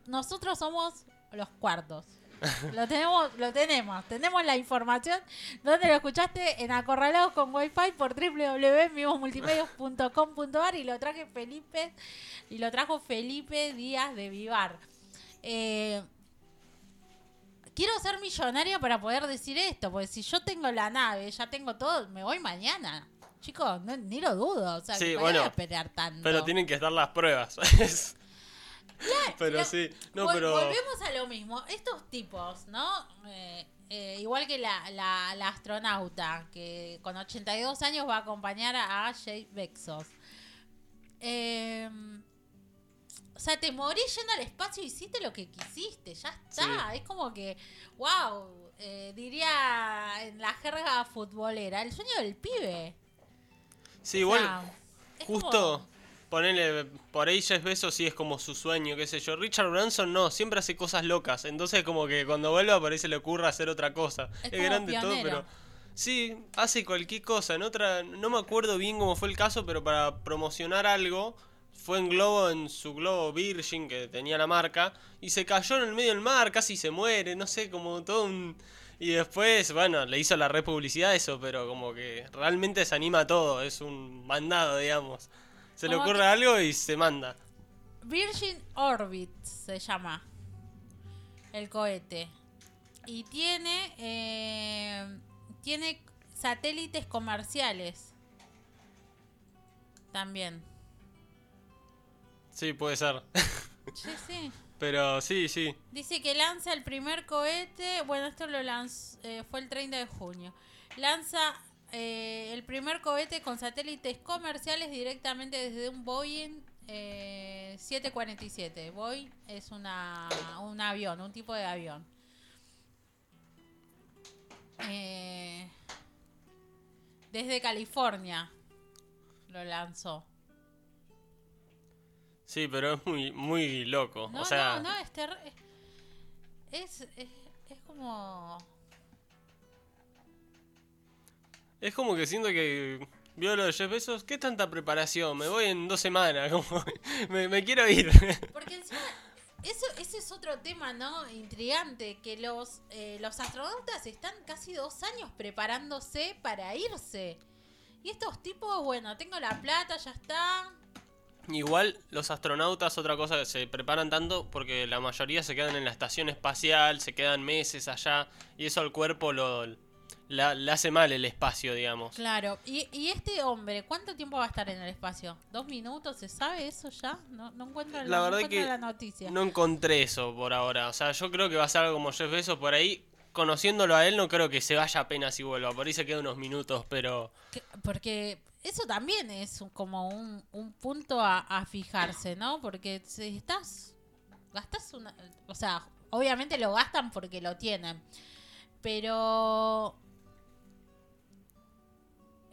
nosotros somos los cuartos. Lo tenemos, lo tenemos, tenemos la información. ¿Dónde lo escuchaste? En Acorralados con Wi-Fi por www.vivosmultimedios.com.ar y lo traje Felipe y lo trajo Felipe Díaz de Vivar. Eh, quiero ser millonario para poder decir esto, porque si yo tengo la nave, ya tengo todo, me voy mañana. Chicos, no- ni lo dudo, o sea, Sí, que bueno, esperar tanto. Pero tienen que estar las pruebas. pero Lo- sí, no, Vol- pero. Volvemos a lo mismo. Estos tipos, ¿no? Eh, eh, igual que la, la- la astronauta, que con 82 años va a acompañar a Jay Bezos. Eh, o sea, te morís yendo al espacio y hiciste lo que quisiste, ya está. Es como que, wow, eh, diría en la jerga futbolera, el sueño del pibe. Sí, O igual. sea, Justo, como- ponele, por ahí Jeff Bezos sí es como su sueño, qué sé yo. Richard Branson no, siempre hace cosas locas. Entonces como que cuando vuelva por ahí se le ocurra hacer otra cosa. Es grande todo, pero... Sí, hace cualquier cosa. En otra, no me acuerdo bien cómo fue el caso, pero para promocionar algo, fue en globo, en su globo Virgin, que tenía la marca, y se cayó en el medio del mar, casi se muere, no sé, como todo un... Y después, bueno, le hizo la republicidad eso, pero como que realmente se anima a todo, es un mandado, digamos. Se le ocurre que- algo y se manda. Virgin Orbit se llama el cohete. Y tiene, eh, tiene satélites comerciales. También. Sí, puede ser. Sí, sí. pero sí, sí. Dice que lanza el primer cohete. Bueno, esto lo lanzó, fue el 30 de junio. Lanza eh, el primer cohete con satélites comerciales directamente desde un Boeing eh, 747. Boeing es una, un avión, un tipo de avión. Eh, desde California lo lanzó. Sí, pero es muy, muy loco. No, o sea, no, no, es, es, es, es como... es como que siento que vio lo de Jeff Bezos. ¿Qué tanta preparación? Me voy en dos semanas. Como, me, me quiero ir. Porque encima eso, ese es otro tema, ¿no? Intrigante, que los, eh, los astronautas están casi dos años preparándose para irse. Y estos tipos, bueno, tengo la plata, ya está. Igual los astronautas, otra cosa que se preparan tanto porque la mayoría se quedan en la estación espacial, se quedan meses allá y eso al cuerpo lo la- le hace mal el espacio, digamos. Claro. ¿Y, y este hombre, cuánto tiempo va a estar en el espacio? ¿Dos minutos? ¿Se sabe eso ya? No, no encuentro, La no verdad encuentro que la noticia. no encontré eso por ahora. O sea, yo creo que va a ser algo como Jeff Bezos por ahí. Conociéndolo a él, no creo que se vaya apenas y vuelva. Por ahí se queda unos minutos, pero Que- Porque eso también es como un, un punto a, a fijarse, ¿no? Porque si estás, gastas una, o sea, obviamente lo gastan porque lo tienen, pero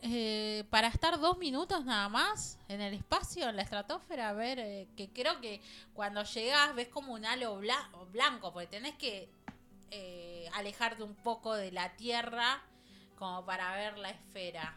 eh, para estar dos minutos nada más en el espacio, en la estratosfera, a ver, eh, que creo que cuando llegas ves como un halo bla- blanco, porque tenés que eh, alejarte un poco de la Tierra como para ver la esfera.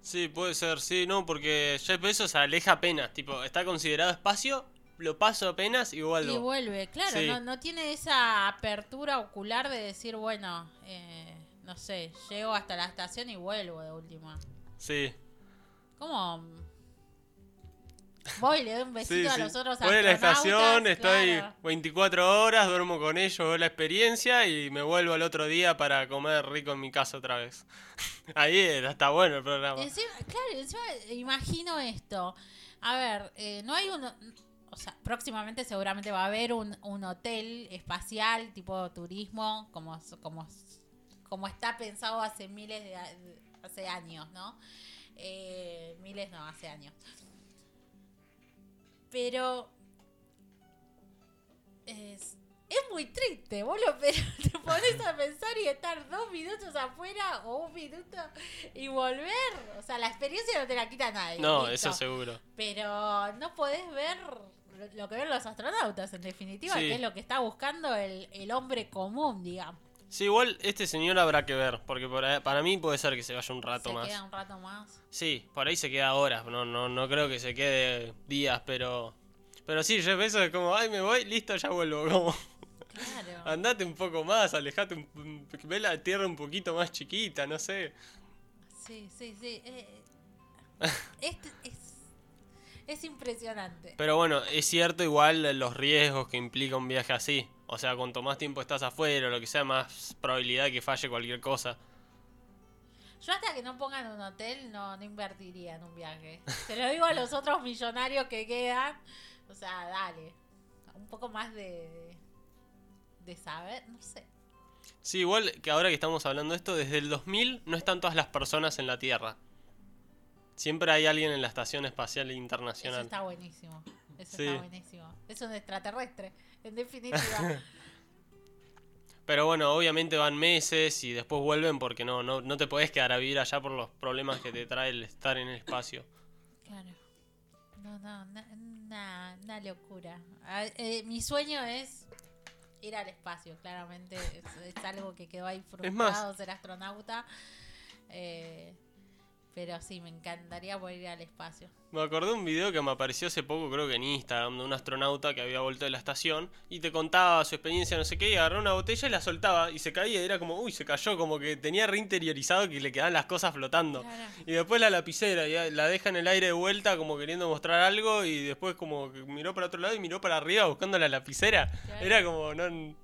sí, puede ser, sí, no, porque Jeff Bezos se aleja apenas. Tipo, está considerado espacio, lo paso apenas y vuelvo. Y vuelve, claro, Sí. no, no tiene esa apertura ocular de decir, bueno, eh, no sé, llego hasta la estación y vuelvo de última. Sí. ¿Cómo? Voy, le doy un besito Sí, a sí. los otros Voy a la estación, estoy claro. 24 horas, duermo con ellos, veo la experiencia y me vuelvo al otro día para comer rico en mi casa otra vez. Ahí era, está bueno el programa. Encima, claro, encima imagino esto. A ver, eh, no hay un... O sea, próximamente seguramente va a haber un, un hotel espacial tipo turismo, como, como, como está pensado hace miles de... hace años, ¿no? Eh, miles no, hace años. Pero... Es, es muy triste, vos lo pero te pones a pensar y estar dos minutos afuera o un minuto y volver. O sea, la experiencia no te la quita nadie. No, listo. eso seguro. Pero no podés ver lo- lo que ven los astronautas, en definitiva, Sí. que es lo que está buscando el, el hombre común, digamos. Sí, igual este señor habrá que ver, porque por ahí- para mí puede ser que se vaya un rato Se más. queda un rato más. Sí, por ahí se queda horas, no, no, no creo que se quede días, pero... Pero sí, Jeff Bezos es como, ay, me voy, listo, ya vuelvo, como... Claro. Andate un poco más, alejate, un, un- ve la tierra un poquito más chiquita, no sé. Sí, sí, sí. eh, es, es, es impresionante. Pero bueno, es cierto igual los riesgos que implica un viaje así. O sea, cuanto más tiempo estás afuera o lo que sea, más probabilidad de que falle cualquier cosa. Yo hasta que no pongan un hotel no, no invertiría en un viaje. Se lo digo a los otros millonarios que quedan. O sea, dale. Un poco más de, de saber, no sé. Sí, igual que ahora que estamos hablando de esto, desde el 2000 no están todas las personas en la Tierra. Siempre hay alguien en la Estación Espacial Eso Internacional. está buenísimo. Eso Sí. está buenísimo. Es un extraterrestre, en definitiva. Pero bueno, obviamente van meses y después vuelven porque no, no, no te podés quedar a vivir allá por los problemas que te trae el estar en el espacio. claro. No, no, na- na- una locura. Ah, eh, mi sueño es ir al espacio, claramente. Es, es algo que quedó ahí frustrado, más- ser astronauta. Eh, pero sí, me encantaría poder ir al espacio. Me acordé de un video que me apareció hace poco, creo que en Instagram, de un astronauta que había vuelto de la estación y te contaba su experiencia, no sé qué, y agarró una botella y la soltaba y se caía y era como, uy, se cayó, como que tenía reinteriorizado que le quedaban las cosas flotando. Claro. Y después la lapicera, y la deja en el aire de vuelta como queriendo mostrar algo y después como que miró para otro lado y miró para arriba buscando la lapicera. Claro. Era como, no,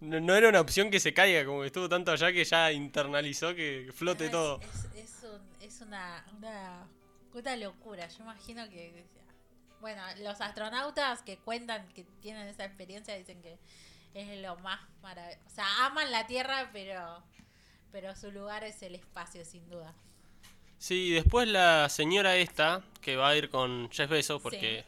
no, no era una opción que se caiga, como que estuvo tanto allá que ya internalizó que flote todo. Es, es, es un- es una, una, una locura. Yo imagino que. Bueno, los astronautas que cuentan que tienen esa experiencia dicen que es lo más maravilloso. O sea, aman la Tierra, pero, pero su lugar es el espacio, sin duda. Sí, después la señora esta, que va a ir con Jeff Bezos, porque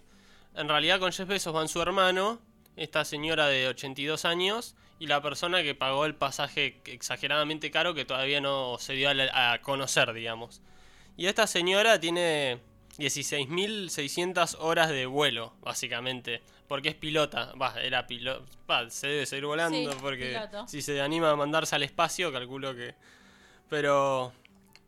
en realidad con Jeff Bezos van su hermano, esta señora de 82 años, y la persona que pagó el pasaje exageradamente caro que todavía no se dio a, la- a conocer, digamos. Y esta señora tiene 16.600 horas de vuelo, básicamente, porque es pilota, va, era piloto, se debe seguir volando, Sí, porque piloto. si se anima a mandarse al espacio, calculo que... Pero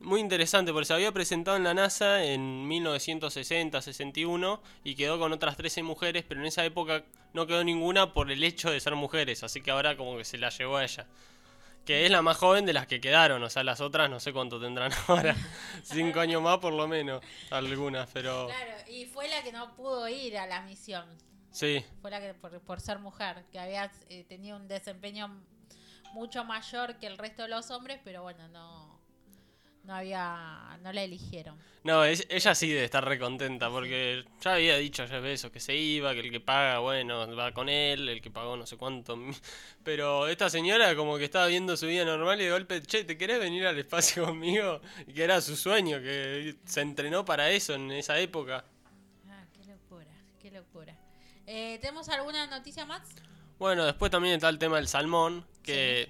muy interesante porque se había presentado en la NASA en 1960-61 y quedó con otras 13 mujeres, pero en esa época no quedó ninguna por el hecho de ser mujeres, así que ahora como que se la llevó a ella. Que es la más joven de las que quedaron, o sea, las otras no sé cuánto tendrán ahora. Cinco años más por lo menos, algunas, pero Claro, y fue la que no pudo ir a la misión. sí. Fue la que, por, por ser mujer, que había eh, tenido un desempeño mucho mayor que el resto de los hombres, pero bueno, no, no había, no la eligieron. No, es- ella sí debe estar recontenta porque ya había dicho ya eso, que se iba, que el que paga, bueno, va con él, el que pagó no sé cuánto. Pero esta señora como que estaba viendo su vida normal y de golpe, che, ¿te querés venir al espacio conmigo? Y que era su sueño, que se entrenó para eso en esa época. Ah, qué locura, qué locura. Eh, ¿Tenemos alguna noticia más? Bueno, después también está el tema del salmón, que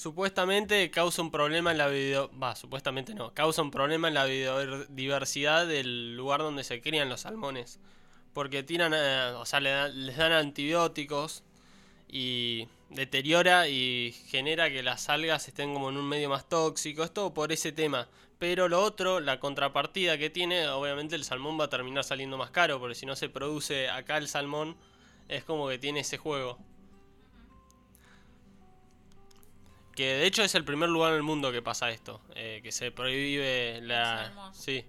supuestamente causa un problema en la video... Va, supuestamente no, causa un problema en la biodiversidad del lugar donde se crían los salmones. Porque tiran, eh, o sea, le les dan antibióticos y deteriora y genera que las algas estén como en un medio más tóxico. Es todo por ese tema. Pero lo otro, la contrapartida que tiene, obviamente el salmón va a terminar saliendo más caro, porque si no se produce acá el salmón, es como que tiene ese juego. Que de hecho es el primer lugar en el mundo que pasa esto, eh, que se prohíbe la... salmón. Sí,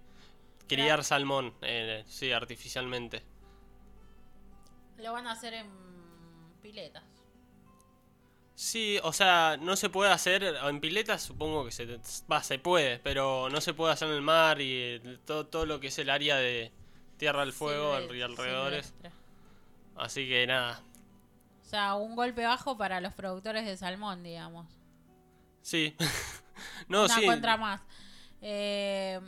criar salmón, eh, sí, artificialmente. Lo van a hacer en piletas. Sí, o sea, no se puede hacer en piletas, supongo que se, va, se puede, pero no se puede hacer en el mar y el- todo, todo lo que es el área de Tierra del Fuego y alrededores. Así que nada, O sea, un golpe bajo para los productores de salmón, digamos. Sí. no, Una sí. contra más. Eh,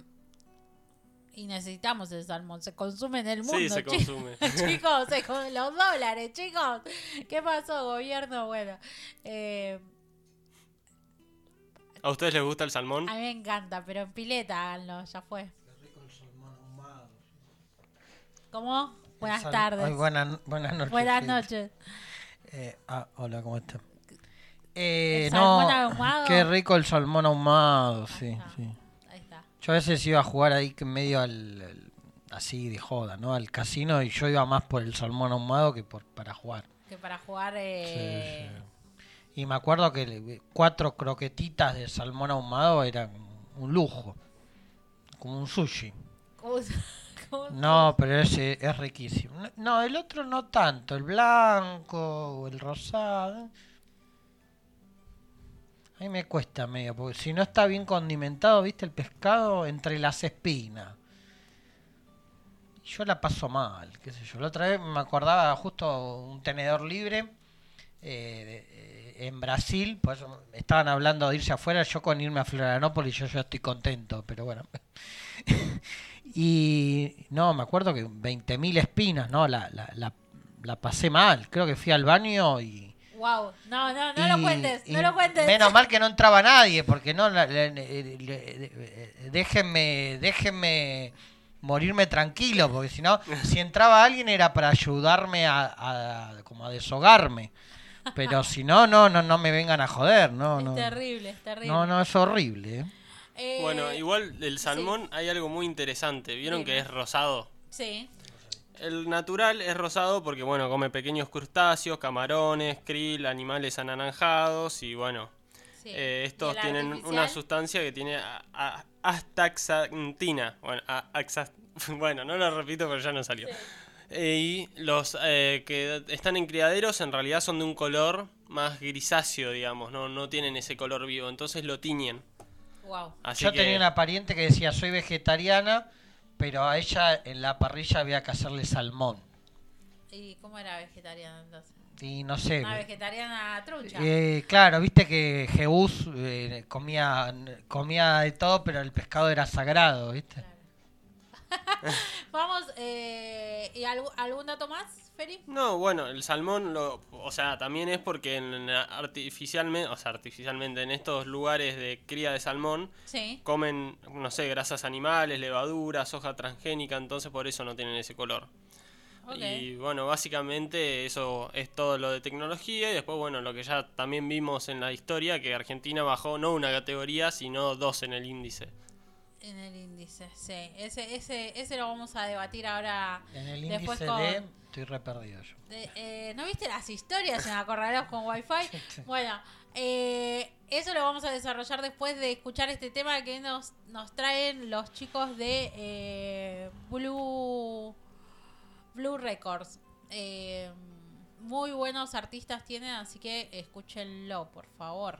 y necesitamos el salmón. Se consume en el mundo. Sí, se consume. chicos, se con los dólares, chicos. ¿Qué pasó, gobierno? Bueno, eh, ¿A ustedes les gusta el salmón? a mí me encanta, pero en pileta háganlo, ya fue. ¿Cómo? Buenas Sal- tardes. Ay, buena- buenas noches. Buenas sí. noches. Eh, ah, hola, ¿cómo estás? Eh, ¿El no, salmón ahumado? qué rico el salmón ahumado, sí, está. sí. Ahí está. Yo a veces iba a jugar ahí medio al, al- así de joda, ¿no? Al casino y yo iba más por el salmón ahumado que por para jugar. Que para jugar. Eh, Y me acuerdo que cuatro croquetitas de salmón ahumado eran un lujo, como un sushi. ¿cómo se- cómo se- No, pero ese es riquísimo. No, No, el otro no tanto, el blanco o el rosado. A mí me cuesta medio, porque si no está bien condimentado, viste, el pescado entre las espinas. Yo la paso mal, qué sé yo. La otra vez me acordaba justo un tenedor libre eh, eh, en Brasil, por eso estaban hablando de irse afuera, yo con irme a Florianópolis, yo ya estoy contento, pero bueno. y no, me acuerdo que 20.000 espinas, ¿no? La, la, la, la pasé mal, creo que fui al baño y... Wow. No, no, no lo cuentes. No lo cuentes. Menos mal que no entraba nadie, porque no, le- le- le- déjenme, déjenme morirme tranquilo, porque si no, si entraba alguien era para ayudarme a, a- como a deshogarme. Pero si no, no, no, no me vengan a joder, no, es no. terrible, es terrible. No, no, es horrible. ¿eh? Eh, Bueno, igual del salmón hay algo muy interesante. ¿Vieron que es rosado? Sí. El natural es rosado porque, bueno, come pequeños crustáceos, camarones, krill, animales anaranjados y, bueno, sí. eh, ¿Y estos tienen artificial? una sustancia que tiene astaxantina. Bueno, a- bueno, no lo repito pero ya no salió. Eh, y los eh, que están en criaderos en realidad son de un color más grisáceo, digamos, no, no tienen ese color vivo, entonces lo tiñen. Wow. Así Yo que, tenía una pariente que decía, soy vegetariana, pero a ella en la parrilla había que hacerle salmón. ¿Y cómo era vegetariana entonces? Y no sé. Una vegetariana trucha. Eh, claro, viste que Jehús eh, comía, comía de todo, pero el pescado era sagrado, ¿viste? Vamos, eh, ¿y algún dato más, Feri? No, bueno, el salmón, lo, o sea, también es porque en, artificialmente, o sea, artificialmente en estos lugares de cría de salmón Sí. comen, no sé, grasas animales, levadura, soja transgénica, entonces por eso no tienen ese color. Y bueno, básicamente eso es todo lo de tecnología y después, bueno, lo que ya también vimos en la historia, que Argentina bajó no una categoría, sino dos en el índice. En el índice, sí. Ese, ese, ese lo vamos a debatir ahora. En el Después índice con- de... Estoy re perdido yo. de- eh, ¿No viste las historias en Acorralados con Wi-Fi? Bueno, eh, eso lo vamos a desarrollar después de escuchar este tema que nos, nos traen los chicos de eh, Blue, Blue Records. Eh, muy buenos artistas tienen, así que escúchenlo, por favor.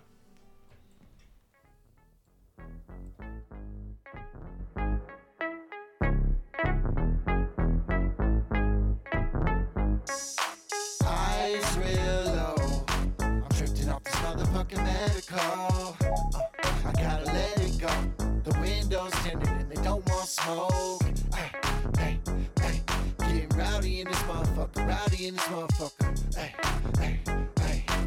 Medical. Uh, I gotta let it go. The windows tinted and they don't want smoke. Hey, hey, hey. Getting rowdy in this motherfucker. Rowdy in this motherfucker. Hey, hey.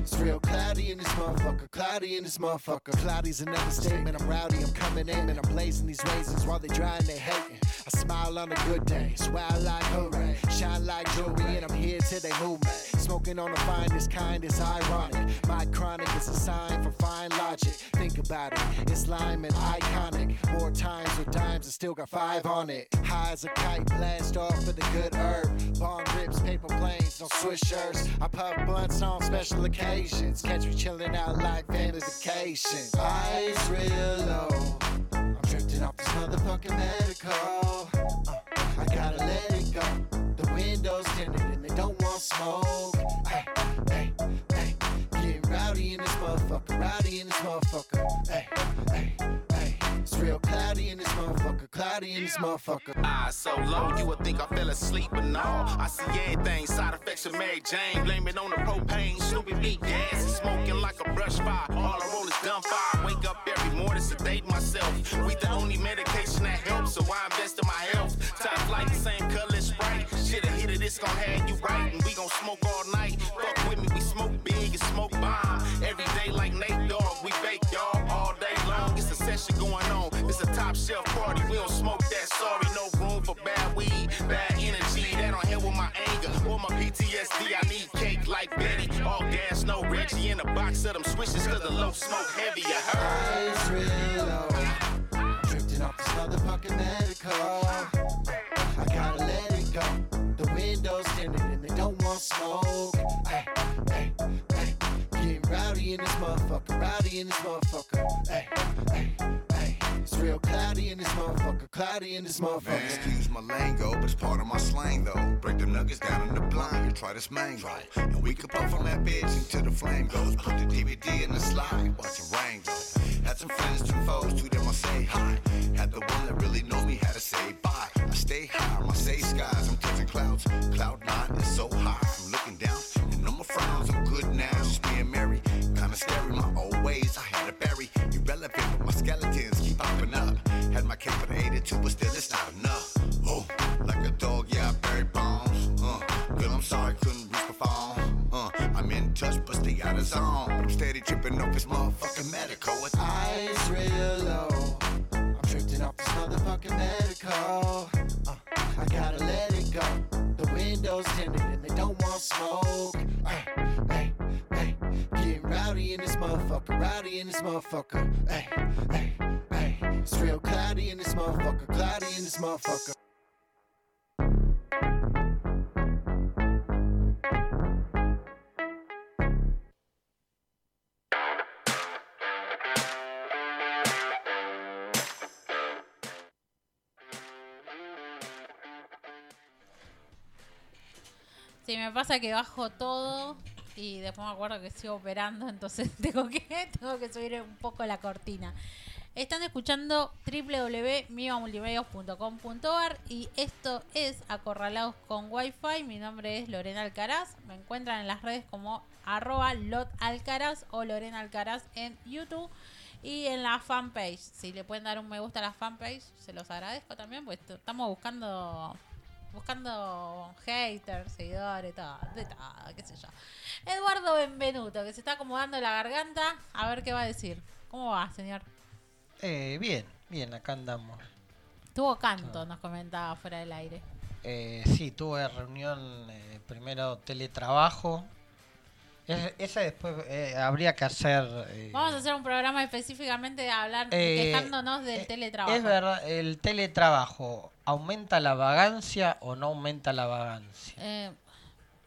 It's real cloudy in this motherfucker. Cloudy in this motherfucker. Cloudy's another statement. I'm rowdy. I'm coming in and I'm blazing these raisins while they dry and they hating. I smile on a good day, smile like hooray, shine like jewelry, and I'm here till they move me. Smoking on the finest kind is ironic. My chronic is a sign for fine logic. Think about it, it's lime and iconic. More times with dimes and still got five on it. High as a kite, blast off for the good herb. Bong rips, paper planes, no swishers. I puff blunts on special occasions. Catch me chilling out like family vacation. Eyes real low. I'm drifting off this motherfucking medical. Uh, I gotta let it go. The windows tinted and they don't want smoke. Hey, hey, hey. Getting rowdy in this motherfucker. Rowdy in this motherfucker. Hey, hey, real cloudy in this motherfucker. Cloudy in this motherfucker. Eyes so low, you would think I fell asleep, but no. I see everything, side effects of Mary Jane. Blame it on the propane, Snoopy beat gas, smoking like a brush fire. All I roll is gunfire. Wake up every morning, sedate myself. We the only medication that helps, so I invest in my health. Top flight, same color Sprite. Shit, a hit of this gon' have you right, and we gon' smoke all night. Fuck with me, we smoke big and smoke bomb. Every day like Nate Dogg, we bake y'all all day long. It's a session going on. Shelf party. We don't smoke that. Sorry, no room for bad weed, bad energy. That don't help with my anger or my PTSD. I need cake like Betty. All gas, no Reggie in a box of them swishes cause the low smoke heavy. You heard? Eyes real low. Drifting off this motherfucking medical. I gotta let it go. The windows tinted and they don't want smoke. Hey, hey, hey. Getting rowdy in this motherfucker. Rowdy in this motherfucker. Hey. Real cloudy in this motherfucker. Cloudy in this Man, motherfucker. excuse my lingo, but it's part of my slang though. Break them nuggets down in the blind, try this mango. And we can puff on that bitch until the flame goes. Put the DVD in the slide, watch it rain. Had some friends, two foes, two them I say hi. Had the one that really knows me how to say bye. I stay high, my say skies, I'm touching clouds. Cloud nine is so high, I'm looking down. And no more frowns, I'm good now, just me and Mary. Kinda scary, my Had my cake for the 82, but still it's not enough. Oh, like a dog, yeah, I buried bones. Uh, girl, I'm sorry, couldn't reach my phone. Uh, I'm in touch, but stay out of zone. I'm steady tripping off this motherfucking medical. With Eyes real low. I'm drifting off this motherfucking medical. Uh, I gotta let it go. The windows tinted and they don't want smoke. Hey, hey, hey. Getting rowdy in this motherfucker. Rowdy in this motherfucker. Hey, hey, hey. It's real cloudy in this motherfucker. Cloudy in this motherfucker. Sí, me pasa que bajo todo y después me acuerdo que sigo operando, entonces tengo que, tengo que subir un poco la cortina. Están escuchando www.mivamultimedios.com.ar y esto es Acorralados con Wi-Fi. Mi nombre es Lorena Alcaraz. Me encuentran en las redes como arroba lotalcaraz o Lorena Alcaraz en YouTube y en la fanpage. Si le pueden dar un me gusta a la fanpage, se los agradezco también, pues estamos buscando buscando haters, seguidores, de todo, qué sé yo. Eduardo Benvenuto, que se está acomodando la garganta, a ver qué va a decir. ¿Cómo va, señor? Eh, bien, bien, acá andamos. Tuvo canto, nos comentaba fuera del aire. Eh, sí, tuve reunión eh, primero teletrabajo. Es- esa después eh, habría que hacer. eh, Vamos a hacer un programa específicamente de hablar, Eh, quejándonos del teletrabajo. Es verdad, el teletrabajo, ¿aumenta la vagancia o no aumenta la vagancia? Eh,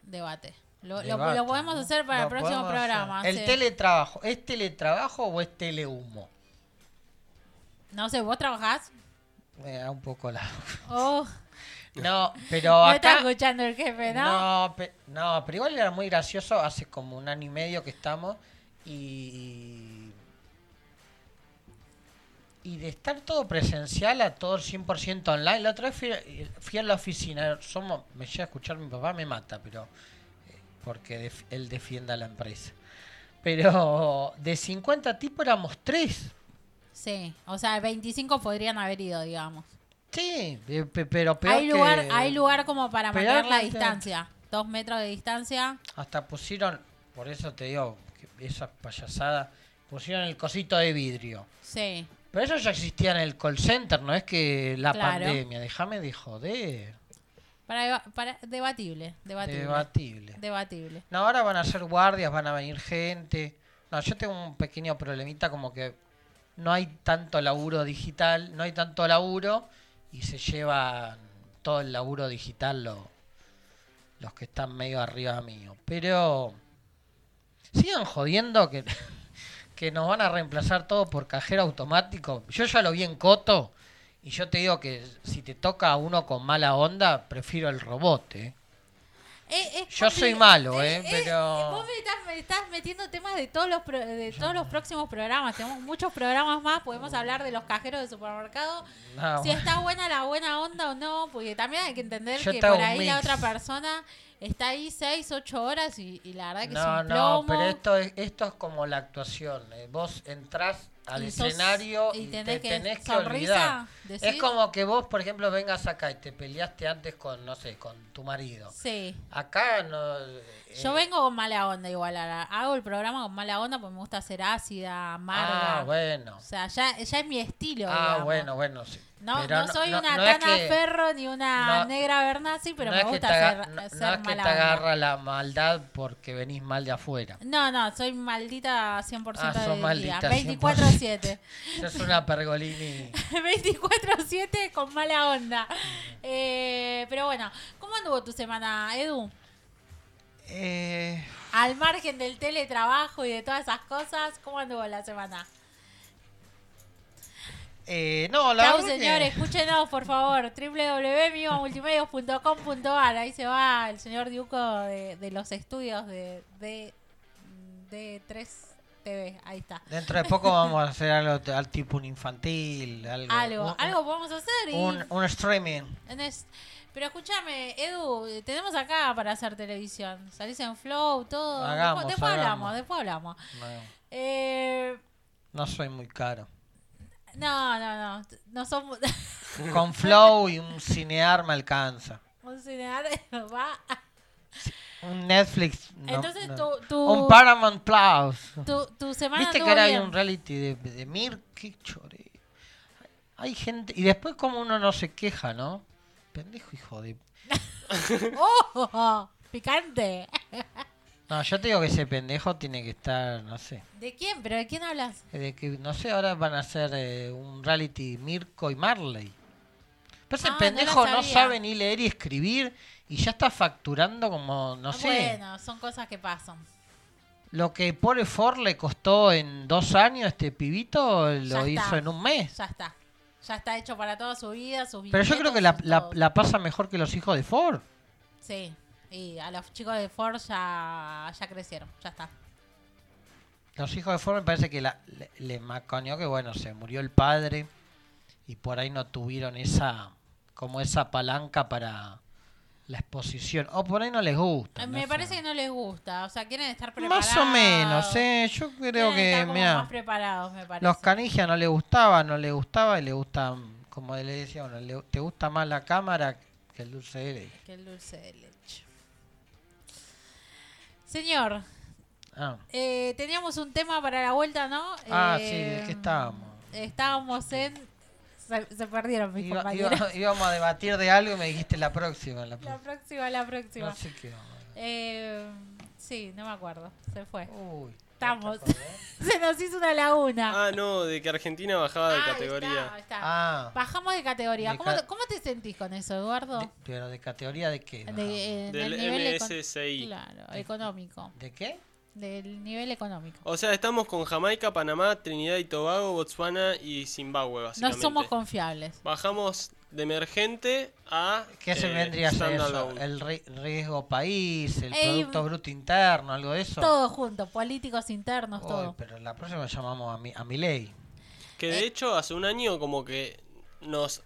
debate. Lo, Debate, lo podemos hacer para el próximo hacer. programa. ¿El sí. teletrabajo es teletrabajo o es telehumo? No sé, ¿vos trabajás? Me da un poco la. Oh, No, pero no acá. está escuchando el jefe, ¿no? No, pe- no, pero igual era muy gracioso. Hace como un año y medio que estamos y. Y de estar todo presencial a todo 100% online. La otra vez fui, fui a la oficina. Somos, me llega a escuchar mi papá, me mata, pero. eh, Porque def- él defienda la empresa. Pero de 50 tipos éramos 3. Sí, o sea, 25 podrían haber ido, digamos. Sí, pe- pero peor Hay lugar, que- hay lugar como para mantener la que- distancia. Dos metros de distancia. Hasta pusieron, por eso te digo, esa payasada, pusieron el cosito de vidrio. Sí. Pero eso ya existía en el call center, no es que la Claro. pandemia. Déjame de joder. Para, para, debatible, debatible. Debatible. Debatible. No, ahora van a ser guardias, van a venir gente. No, yo tengo un pequeño problemita como que no hay tanto laburo digital, no hay tanto laburo y se llevan todo el laburo digital lo- los que están medio arriba mío. Pero sigan jodiendo que, que nos van a reemplazar todo por cajero automático. Yo ya lo vi en Coto y yo te digo que si te toca a uno con mala onda, prefiero el robot, ¿eh? Eh, es Yo soy malo, ¿eh? eh, Pero... Vos me estás, me estás metiendo temas de todos los pro- de todos los próximos programas. Tenemos muchos programas más. Podemos hablar de los cajeros de supermercado. No, si bueno. está buena la buena onda o no. Porque también hay que entender Yo que por ahí la otra persona está ahí 6, 8 horas y, y la verdad que No, es un no, plomo. pero esto es, esto es como la actuación. eh. Vos entrás al Y sos- escenario y tenés te que- tenés que sonrisa, olvidar. decir. Es como que vos, por ejemplo, vengas acá y te peleaste antes con, no sé, con tu marido. Sí. Acá no... eh, Yo vengo con mala onda igual. ahora. Hago el programa con mala onda porque me gusta ser ácida, amarga. Ah, bueno. O sea, ya, ya es mi estilo. Ah, digamos. bueno, bueno, sí. No, no soy una no es Tana que- Ferro ni una negra Bernasi, pero no me es que gusta te ser, aga- no- ser es que te agarra la maldad porque venís mal de afuera. No, no, soy maldita 100% Ah, día. maldita 24-7. Sos una pergolini. 24-7 con mala onda. Eh, pero bueno, ¿cómo anduvo tu semana, Edu? Eh, Al margen del teletrabajo y de todas esas cosas, ¿cómo anduvo la semana? eh, no, la Chau, verdad que- señor, escúchenos, por favor. www.mimamultimedios.com.ar Ahí se va el señor Diuco de, de los estudios de, de, de 3 TV. Ahí está. Dentro de poco vamos a hacer algo al tipo un infantil, algo. Algo, un- algo podemos hacer. Y Un, un streaming. es- Pero escúchame, Edu, tenemos acá para hacer televisión. Salís en Flow, todo. Hagamos, después hablamos, después hablamos. No, Eh, no soy muy caro. no, no, no. No somos. Con Flow y un cinear me alcanza. un cinearte va. Un Netflix. no- Entonces no. tu- tu- Un Paramount Plus. Tu, tu semana ¿Viste que ahora hay un reality de, de Mir? Qué chore. Hay gente. Y después, como uno no se queja, ¿no? Pendejo, hijo de. ¡Oh! Picante. No, yo te digo que ese pendejo tiene que estar, no sé. ¿De quién? ¿Pero de quién hablas? De que, no sé, ahora van a hacer eh, un reality Mirko y Marley. Pero ese Ah, pendejo no, sabe ni leer y escribir y ya está facturando como, no sé, Bueno, son cosas que pasan. lo que Pore Ford le costó en dos años este pibito, lo Ya hizo está. en un mes. Ya está. Ya está hecho para toda su vida, sus Pero yo creo que la, la, pasa mejor que los hijos de Ford. Sí. Y a los chicos de Ford ya, ya crecieron. Ya está. Los hijos de Ford me parece que la, le, le macaneó que, bueno, se murió el padre y por ahí no tuvieron esa, como esa palanca para la exposición. O por ahí no les gusta. Eh, no Me sé. parece que no les gusta. O sea, quieren estar preparados. Más o menos, ¿eh? Yo creo que, mira, más preparados, me parece. los canigia no le gustaba, no le gustaba y le gusta, como le decía uno, le- te gusta más la cámara que el dulce de leche. Que el dulce de leche. Señor, Ah, eh, teníamos un tema para la vuelta, ¿no? Ah, Eh, sí, ¿de qué estábamos? Estábamos en se, se perdieron mis Iba- compañeros. iba- íbamos a debatir de algo y me dijiste la próxima. La La próxima. la próxima. No sé qué. Eh, sí, no me acuerdo. Se fue. Uy. Estamos. Se nos hizo una laguna. Ah, no, de que Argentina bajaba de Ah, categoría. está. Ah, Bajamos de categoría. De ¿Cómo, ca- cómo te sentís con eso, Eduardo? de- pero de categoría de qué? De- en Del el nivel econ- MSCI. Claro, económico. ¿De qué? Del nivel económico. O sea, estamos con Jamaica, Panamá, Trinidad y Tobago, Botswana y Zimbabue, No básicamente. somos confiables. Bajamos de emergente a. ¿Qué se eh, vendría a ser eso? standalone. ¿El ri- riesgo país? ¿El Ey, Producto Bruto Interno? ¿Algo de eso? Todo junto, políticos internos, Uy, todo. pero la próxima llamamos a mi, a mi ley. Que Eh. de hecho hace un año como que nos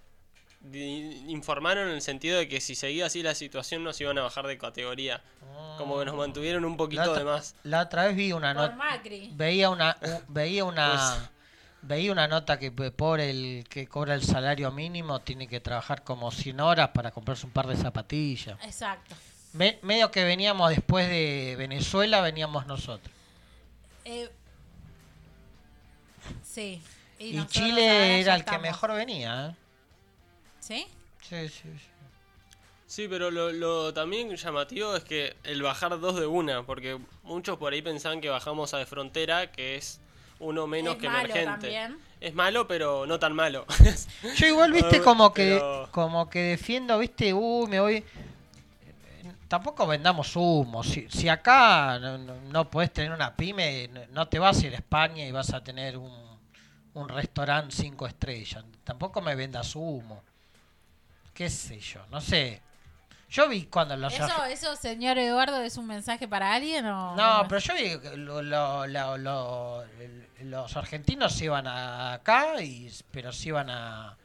informaron en el sentido de que si seguía así la situación nos iban a bajar de categoría. Como que nos mantuvieron un poquito otra, de más. la otra vez vi una Por nota. Macri. Veía una, u- veía una, Pues- veía una nota que pe- por el que cobra el salario mínimo tiene que trabajar como 100 horas para comprarse un par de zapatillas. Exacto. Me- medio que veníamos después de Venezuela, veníamos nosotros. Eh, sí. Y, Chile era el que mejor venía. ¿eh? ¿Sí? Sí, sí, sí. Sí, pero lo, lo también llamativo es que el bajar dos de una, porque muchos por ahí pensaban que bajamos a de frontera, que es uno menos Es que malo emergente. también. Es malo, pero no tan malo. Yo igual, viste, como que pero- como que defiendo, viste, uy, me voy... Tampoco vendamos humo. Si, si acá no, no, podés tener una pyme, no- no te vas a ir a España y vas a tener un, un restaurante cinco estrellas. Tampoco me vendas humo. ¿Qué sé yo? No sé. Yo vi cuando los... ¿Eso, ¿Eso, señor Eduardo, es un mensaje para alguien o...? No, pero yo vi que lo- lo- lo- los argentinos se iban a- acá, y, pero se iban a,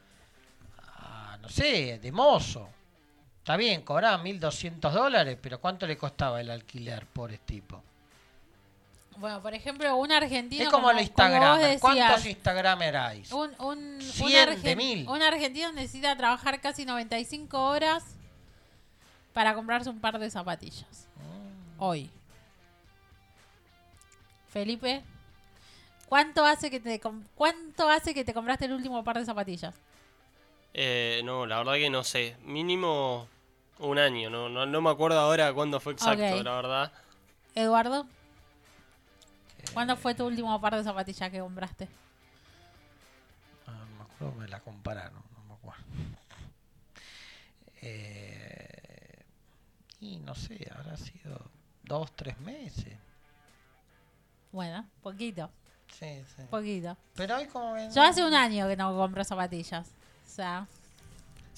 a, no sé, de mozo. Está bien, cobraban 1.200 dólares, pero ¿cuánto le costaba el alquiler, por tipo? Bueno, por ejemplo, un argentino... Es como como, el como Instagram. vos decías, ¿Cuántos Instagrameráis? Un, un, un, Cien de argen- mil. un argentino necesita trabajar casi 95 horas para comprarse un par de zapatillas. Mm. Hoy. Felipe, ¿cuánto hace que te cuánto hace que te compraste el último par de zapatillas? Eh, no, la verdad que no sé. Mínimo un año. No, no, no me acuerdo ahora cuándo fue exacto, la verdad. Eduardo, ¿cuándo fue tu último par de zapatillas que compraste? Ah, no me acuerdo, me la compararon, no me acuerdo. Eh, y no sé, habrá sido dos, tres meses. Bueno, poquito, Sí, sí. poquito. Pero hay como Yo hace un año que no compro zapatillas. O sea,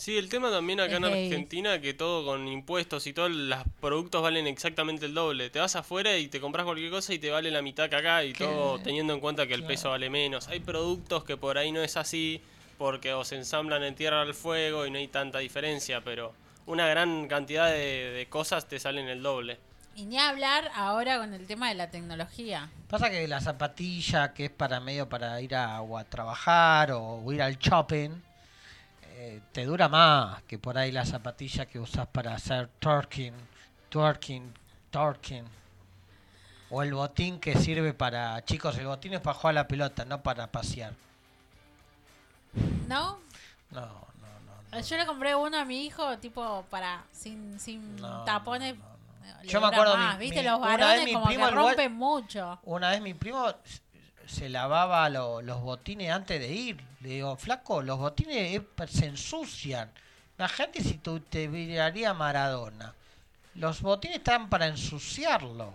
Sí, el tema también acá en. Argentina, que todo con impuestos y todos los productos valen exactamente el doble. Te vas afuera y te compras cualquier cosa y te vale la mitad que acá y ¿Qué? todo teniendo en cuenta que el Claro. peso vale menos. Hay productos que por ahí no es así porque o se ensamblan en tierra al fuego y no hay tanta diferencia, pero una gran cantidad de, de cosas te salen el doble. y ni hablar ahora con el tema de la tecnología. Pasa que la zapatilla que es para medio para ir a, o a trabajar o ir al shopping, eh, te dura más que por ahí la zapatilla que usas para hacer twerking, twerking, twerking. O el botín que sirve para... Chicos, el botín es para jugar a la pelota, no para pasear. ¿No? No, no, no. Yo le compré uno a mi hijo, tipo, para, sin, sin No, tapones. le Yo me acuerdo, más, mi- ¿viste? mi- Los varones como que igual- rompen mucho. Una vez mi primo se lavaba lo- los botines antes de ir. Le digo, flaco, los botines eh, se ensucian. Imagínate si tú te miraría Maradona. Los botines están para ensuciarlo.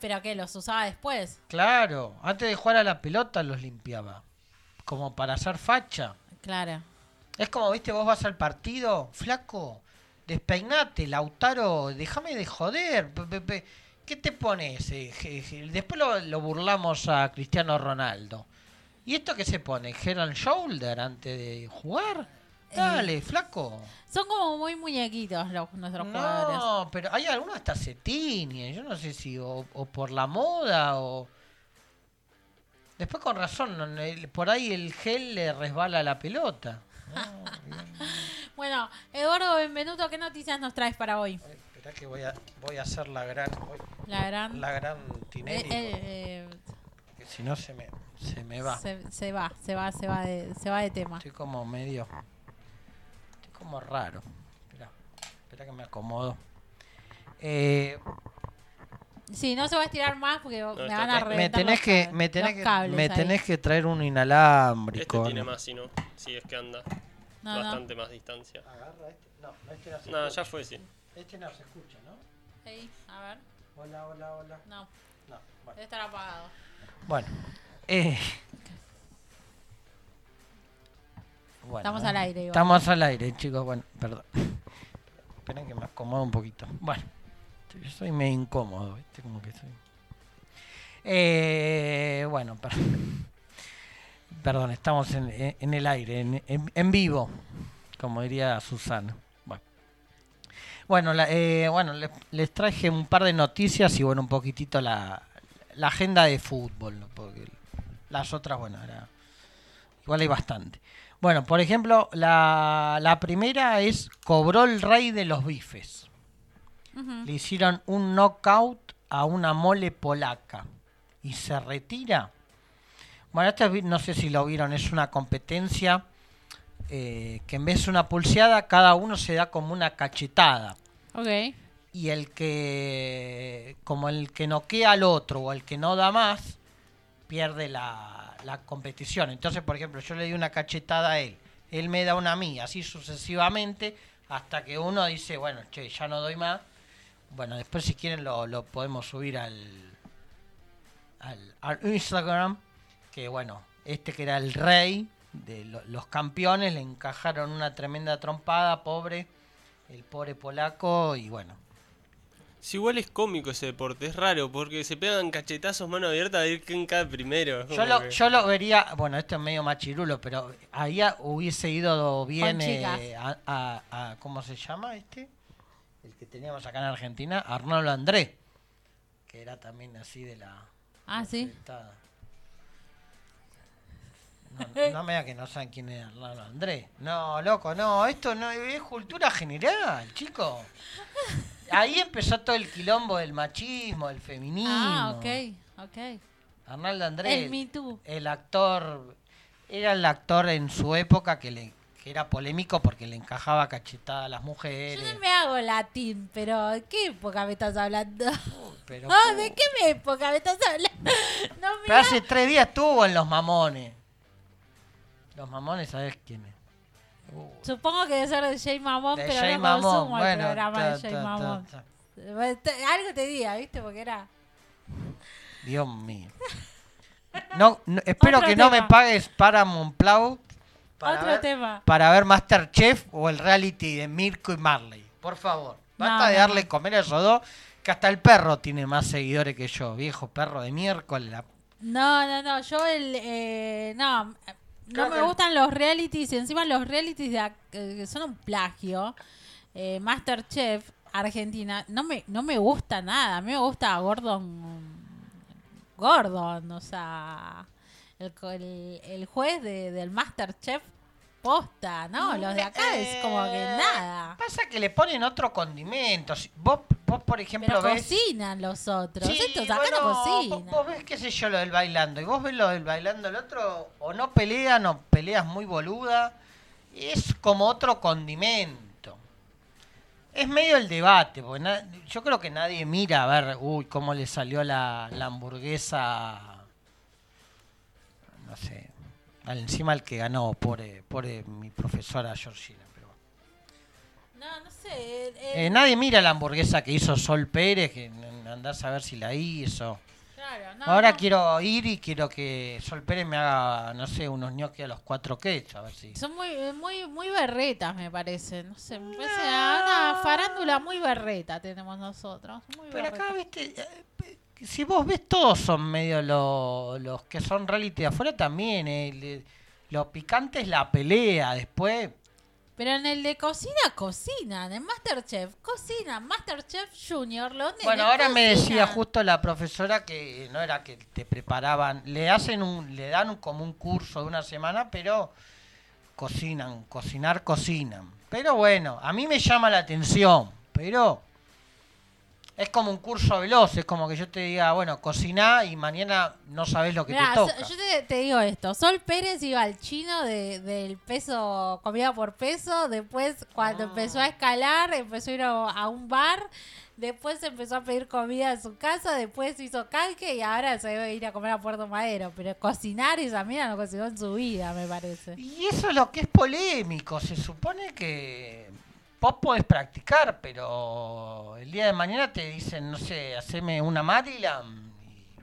¿Pero qué? ¿Los usaba después? Claro, antes de jugar a la pelota los limpiaba. Como para hacer facha. Claro. Es como, viste, vos vas al partido, flaco, despeinate, Lautaro, déjame de joder. pe- pe- pe. ¿Qué te pones? Eh, Después lo, lo burlamos a Cristiano Ronaldo. ¿Y esto qué se pone? ¿Head and shoulder antes de jugar? Dale, flaco. Son como muy muñequitos los, nuestros jugadores. No, pero hay algunos hasta se tiñen. Yo no sé si o, o por la moda o... Después con razón, no, el- por ahí el gel le resbala la pelota. Bueno, Eduardo Benvenuto, ¿qué noticias nos traes para hoy? Esperá que voy a, voy a hacer la gran... voy- La gran... La gran Eh, Tinelli. eh, eh, porque si no se me, se me va. Se, se va, se va, se va de, se va de tema. Estoy como medio. Estoy como raro. Espera, espera que me acomodo. Eh, Sí, no se va a estirar más porque me está van a bien. me reventar tenés los que, me tenés los que, me tenés que traer un Este inalámbrico. tiene ¿no? más, si no. Si es que anda. No, no. bastante más distancia. Agarra este. No, este no se No, ya fue, sí. Este no se escucha, ¿no? Ahí, a ver. Hola, hola, hola. No, No, bueno. debe estar apagado. Bueno. eh, bueno, Estamos al aire, igual. Estamos al aire, chicos. Bueno, perdón. Esperen que me acomodo un poquito. Bueno, yo soy medio incómodo, ¿viste? Como que soy. Eh, bueno, per- perdón, estamos en, en- en el aire, en, en- en vivo, como diría Susana. Bueno, la- eh, bueno les, les traje un par de noticias y bueno, un poquitito la, la agenda de fútbol, ¿no? porque las otras, bueno, era, igual hay bastante. Bueno, por ejemplo, la, la primera es cobró el rey de los bifes. Le hicieron un knockout a una mole polaca y se retira. Bueno, esto no sé si lo vieron, es una competencia eh, que en vez de una pulseada, cada uno se da como una cachetada. Ok. Y el que, como el que noquea al otro o el que no da más, pierde la, la competición. Entonces, por ejemplo, yo le di una cachetada a él, él me da una a mí, así sucesivamente, hasta que uno dice, bueno, che, ya no doy más. Bueno, después si quieren lo, lo podemos subir al, al, al Instagram, que bueno, este que era el rey de lo- los campeones, le encajaron una tremenda trompada, pobre, el pobre polaco, y bueno, Si igual es cómico ese deporte, es raro, porque se pegan cachetazos mano abierta a ver quién cae primero. Yo lo, que- yo lo vería, bueno, esto es medio machirulo, pero ahí hubiese ido bien eh, a, a- a- ¿cómo se llama este? El que teníamos acá en Argentina, Arnaldo André, que era también así de la... Ah, sí. No, no me diga que no saben quién es Arnaldo André. No, loco, no, esto no es cultura general, chico. Ahí empezó todo el quilombo del machismo, del feminismo. Ah, ok, ok. Arnaldo André, El Me Too. el actor, era el actor en su época que le que era polémico porque le encajaba cachetada a las Yo mujeres. no me hago latín, pero ¿de qué época me estás hablando? Pero, ¿de qué época me estás hablando? No pero hace tres días estuvo en Los Mamones. Los Mamones, ¿sabes quién es? Supongo que debe ser de Jay Mamón, De pero Jay no Mamón, consumo el bueno, programa ta, de Jay ta, Mamón. ta. Algo te diga, ¿viste? Porque era... Dios mío. No, no- espero Otro que no me pagues Paramount Plus para Otro ver, tema. para ver Masterchef o el reality de Mirko y Marley. Por favor, basta No, de darle comer a esos dos, que hasta el perro tiene más seguidores que yo, viejo perro de miércoles. la- No, no, no, yo el... eh, no, no me gustan los realities y encima los realities de, eh, que son un plagio. Eh, Masterchef, Argentina, no me, no me gusta nada. A mí me gusta Gordon... Gordon, o sea... El, el juez de, del Masterchef posta, ¿no? Los de acá es como que Eh, nada. Pasa que le ponen otro condimento. Si- Vos, vos por ejemplo, Pero ves... cocinan los otros. Sí, Estos acá bueno, no vos, cocinan. vos ves, qué sé yo, lo del bailando. Y vos ves lo del bailando, el otro o no pelean o peleas muy boluda. Es como otro condimento. Es medio el debate, porque na- yo creo que nadie mira a ver, uy, cómo le salió la, la hamburguesa, no sé, encima el que ganó, pobre, pobre mi profesora Georgina. Pero, No, no sé. eh, eh, nadie mira la hamburguesa que hizo Sol Pérez, que andás a ver si la hizo. claro, no, Ahora no. quiero ir y quiero que Sol Pérez me haga, no sé, unos ñoquis a los cuatro quechos, a ver si... Son muy, eh, muy, muy berretas, me parece. No sé, me parece una farándula muy berreta tenemos nosotros. Muy Pero acá, berreta. viste, eh, si vos ves, todos son medio lo- los que son reality de afuera también. eh, le- lo picante es la pelea, después... Pero en el de cocina, cocinan. En Masterchef, cocinan. Masterchef Junior, nenes Bueno, ahora me decía justo la profesora que no era que te preparaban, le hacen un, le dan un- como un curso de una semana, pero cocinan, cocinar, cocinan. Pero bueno, a mí me llama la atención, pero Es como un curso veloz, es como que yo te diga, bueno, cociná y mañana no sabes lo que Mirá, te toca. so- yo te, te digo esto. Sol Pérez iba al chino de- del peso, comida por peso. Después, cuando Ah. empezó a escalar, empezó a ir a, a un bar. Después empezó a pedir comida en su casa. Después hizo calque y ahora se debe ir a comer a Puerto Madero. Pero cocinar esa mira no cocinó en su vida, me parece. Y eso es lo que es polémico. Se supone que vos podés practicar, pero el día de mañana te dicen, no sé, haceme una Maryland.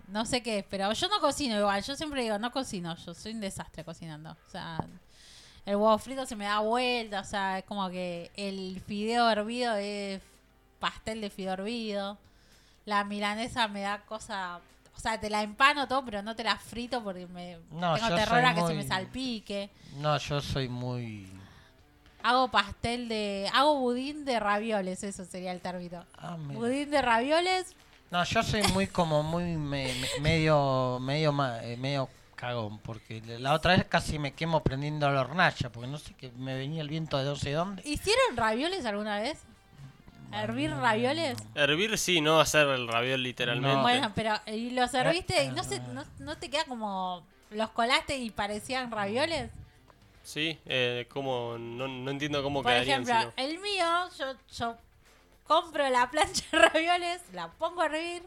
No sé qué es, pero yo no cocino igual. Yo siempre digo, no cocino. Yo soy un desastre cocinando. O sea, el huevo frito se me da vuelta. O sea, es como que el fideo hervido es pastel de fideo hervido. La milanesa me da cosa. O sea, te la empano todo, pero no te la frito porque me No, tengo terror a que se me salpique. No, yo soy muy... Hago pastel de. Hago budín de ravioles, eso sería el término. Ah, budín de ravioles, No, yo soy muy como muy me- me- medio medio ma- eh, medio cagón porque la otra vez casi me quemo prendiendo la hornalla porque no sé que me venía el viento de no sé dónde. ¿Hicieron ravioles alguna vez? ¿Hervir ravioles? Hervir sí, no hacer el raviol literalmente. Bueno, pero y los serviste y Eh, no, se, no, no te queda como... ¿Los colaste y parecían ravioles? Sí, eh, como, no, no entiendo cómo Por quedarían ejemplo, si no. el mío, yo, yo compro la plancha de ravioles, la pongo a hervir,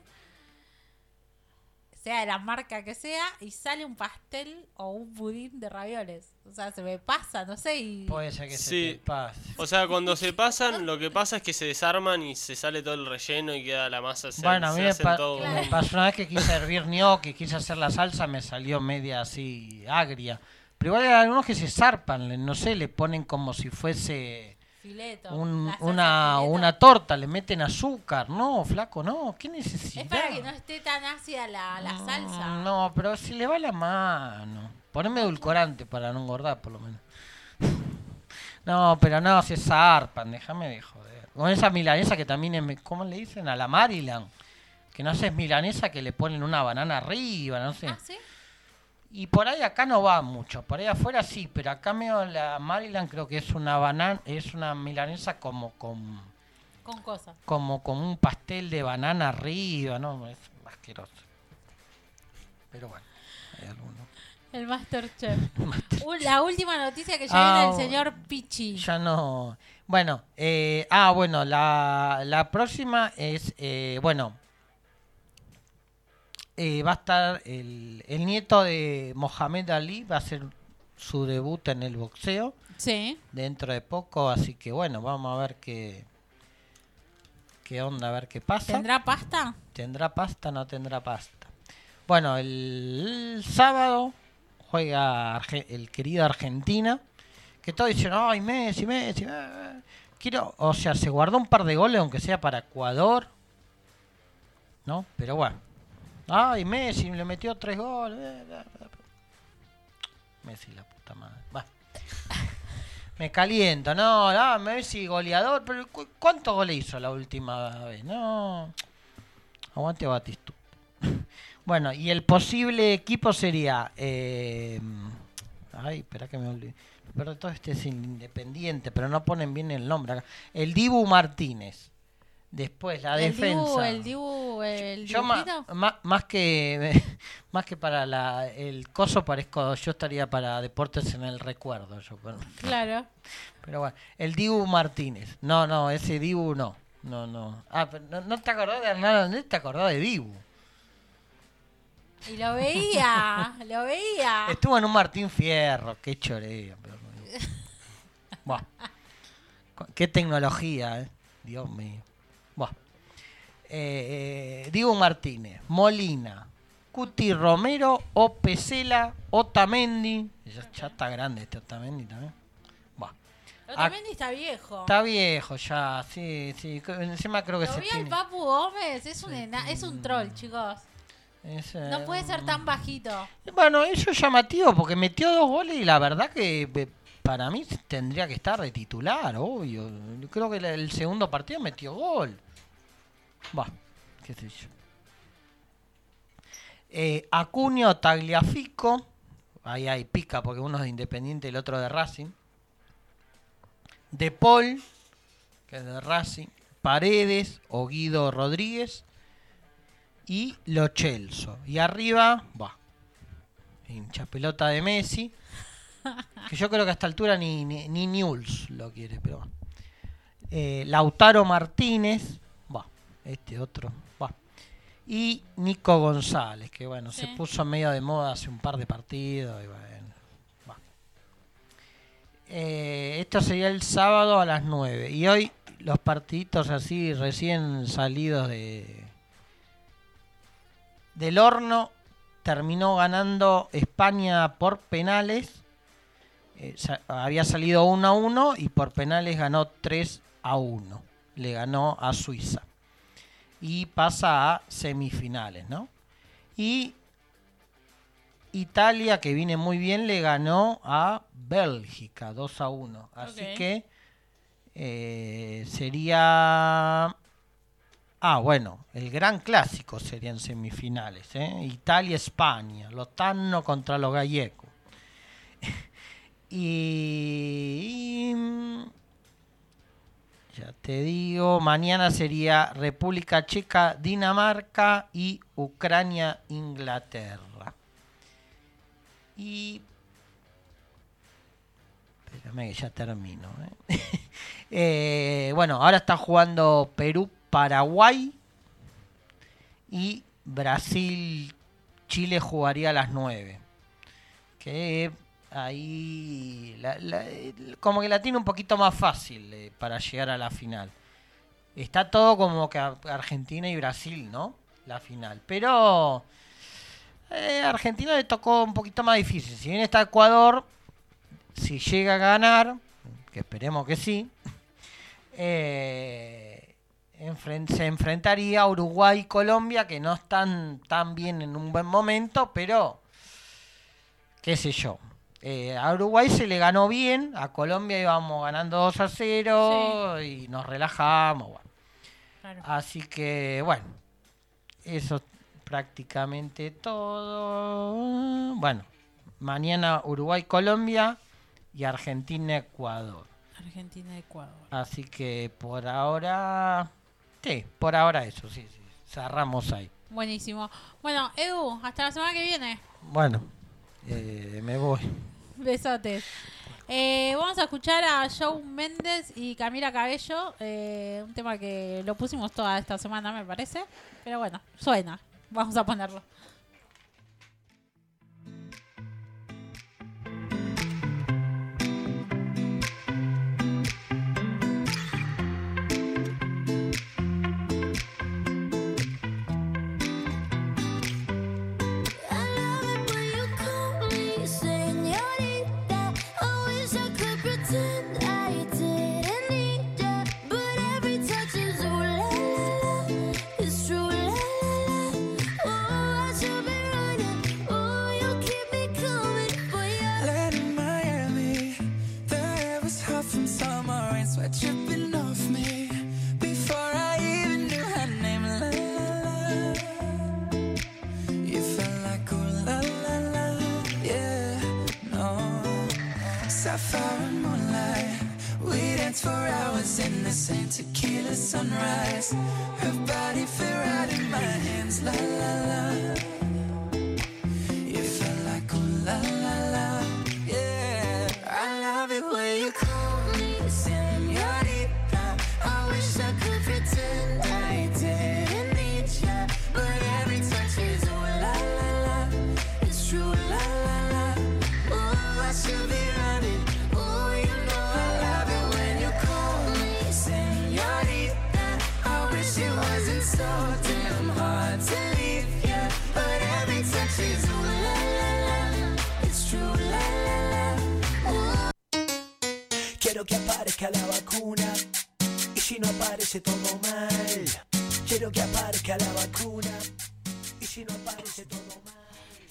sea de la marca que sea, y sale un pastel o un budín de ravioles. O sea, se me pasa, no sé, y... Puede ser que se Sí. te pase. O sea, cuando se pasan, lo que pasa es que se desarman y se sale todo el relleno y queda la masa. Se, Bueno, a mí se me, pa- todo- me pasó una vez que quise hervir gnocchi, quise hacer la salsa, me salió media así agria. Pero igual hay algunos que se zarpan, no sé, le ponen como si fuese Fileto. un- salsa una, fileto. una torta, le meten azúcar. No, flaco, no, ¿qué necesidad? Es para que no esté tan ácida la, la salsa. Mm, No, pero si le va la mano. Poneme edulcorante para no engordar, por lo menos. No, pero no, se zarpan, déjame de joder. Con esa milanesa que también es, ¿cómo le dicen? A la Maryland. Que no sé, es milanesa que le ponen una banana arriba, no sé. ¿Ah, sí? Y por ahí acá no va mucho, por ahí afuera sí, pero acá medio la Maryland creo que es una banana, es una milanesa como con Con cosas. como con un pastel de banana arriba, no, es asqueroso. Pero bueno, hay algunos. El Masterchef. Un- la última noticia que ya Ah, viene el o- señor Pichi. Ya no. Bueno, eh, ah, bueno, la, la próxima es, eh, bueno, eh, va a estar el, el nieto de Mohamed Ali, va a hacer su debut en el boxeo Sí. dentro de poco, así que bueno, vamos a ver qué, qué onda, a ver qué pasa. ¿Tendrá pasta? ¿Tendrá pasta? No tendrá pasta. Bueno, el, sábado juega Arge- el querido Argentina. Que todos dicen, ay, Messi, Messi. eh". Quiero, o sea, se guardó un par de goles, aunque sea para Ecuador. ¿No? Pero bueno. Ay, Messi le metió tres goles. eh, eh, eh. Messi, la puta madre. Va. Me caliento, no, no, Messi goleador, pero ¿cu- ¿cuántos goles hizo la última vez? No. Aguante Batistu. bueno, y el posible equipo sería. eh, ay, espera que me olvidé. Pero todo este es independiente, pero no ponen bien el nombre acá. El Dibu Martínez. Después la el defensa. Dibu, el Dibu, el Yo ma- más que más que para la, el coso parezco yo estaría para deportes en el recuerdo yo Claro. pero bueno el Dibu Martínez no no ese Dibu no no no ah pero no, no te acordás de Hernán Andrés te acordás de Dibu Y lo veía, lo veía. estuvo en un Martín Fierro qué choreo pero- Buah. Cu- qué tecnología eh Dios mío. Eh, eh, Dibu Martínez Molina Cuti Romero o Pesela Otamendi ya, ya está grande este Otamendi también. Otamendi está viejo. Está viejo ya, sí, sí. Encima creo que Lo se vi al tiene. Papu Gómez, es un, ena- es un troll, chicos. es, eh, No puede ser tan bajito. Bueno, eso es llamativo porque metió dos goles y la verdad que eh, para mí tendría que estar de titular, obvio. Creo que el segundo partido metió gol. Va, qué sé yo. Eh, Acuño Tagliafico. Ahí hay pica porque uno es de Independiente y el otro de Racing. De Paul, que es de Racing. Paredes o Guido Rodríguez y Lo Celso. Y arriba, va, hincha pelota de Messi, que yo creo que a esta altura ni, ni, ni lo quiere, pero. Eh, Lautaro Martínez, este otro. Y Nico González, que bueno, se puso medio de moda hace un par de partidos. Y bueno. Eh, esto sería el sábado a las 9. Y hoy los partiditos así recién salidos de del horno terminó ganando España por penales. Eh, sa- había salido 1 a 1 y por penales ganó 3 a 1. Le ganó a Suiza. Y pasa a semifinales, ¿no? Y Italia, que viene muy bien, le ganó a Bélgica 2 a 1. Así que eh, sería... Ah, bueno, el gran clásico serían semifinales, ¿eh? Italia-España, Lotano contra los gallegos. y, y, ya te digo, mañana sería República Checa, Dinamarca y Ucrania, Inglaterra. Y Espérame que ya termino. ¿eh? Eh, bueno, ahora está jugando Perú-Paraguay y Brasil-Chile jugaría a las 9. Que ahí la- como que la tiene un poquito más fácil eh, para llegar a la final. Está todo como que Argentina y Brasil, ¿no? La final. Pero eh, Argentina le tocó un poquito más difícil. Si bien está Ecuador, si llega a ganar, que esperemos que sí, eh, se enfrentaría a Uruguay y Colombia, que no están tan bien en un buen momento, pero qué sé yo. Eh, a Uruguay se le ganó bien, a Colombia íbamos ganando 2 a 0 y nos relajamos. bueno. Claro. Así que bueno, eso es prácticamente todo. Bueno, mañana Uruguay-Colombia y Argentina-Ecuador. Argentina-Ecuador. Así que por ahora, sí, por ahora eso, sí, sí, cerramos ahí. Buenísimo. Bueno, Edu, hasta la semana que viene. Bueno, eh, me voy. Besotes. Eh, vamos a escuchar a Joe Méndez y Camila Cabello, eh, un tema que lo pusimos toda esta semana, me parece. Pero bueno, suena. Vamos a ponerlo. In the same tequila sunrise. Her body aparece todo mal. Quiero que aparezca la vacuna y si no aparece todo mal.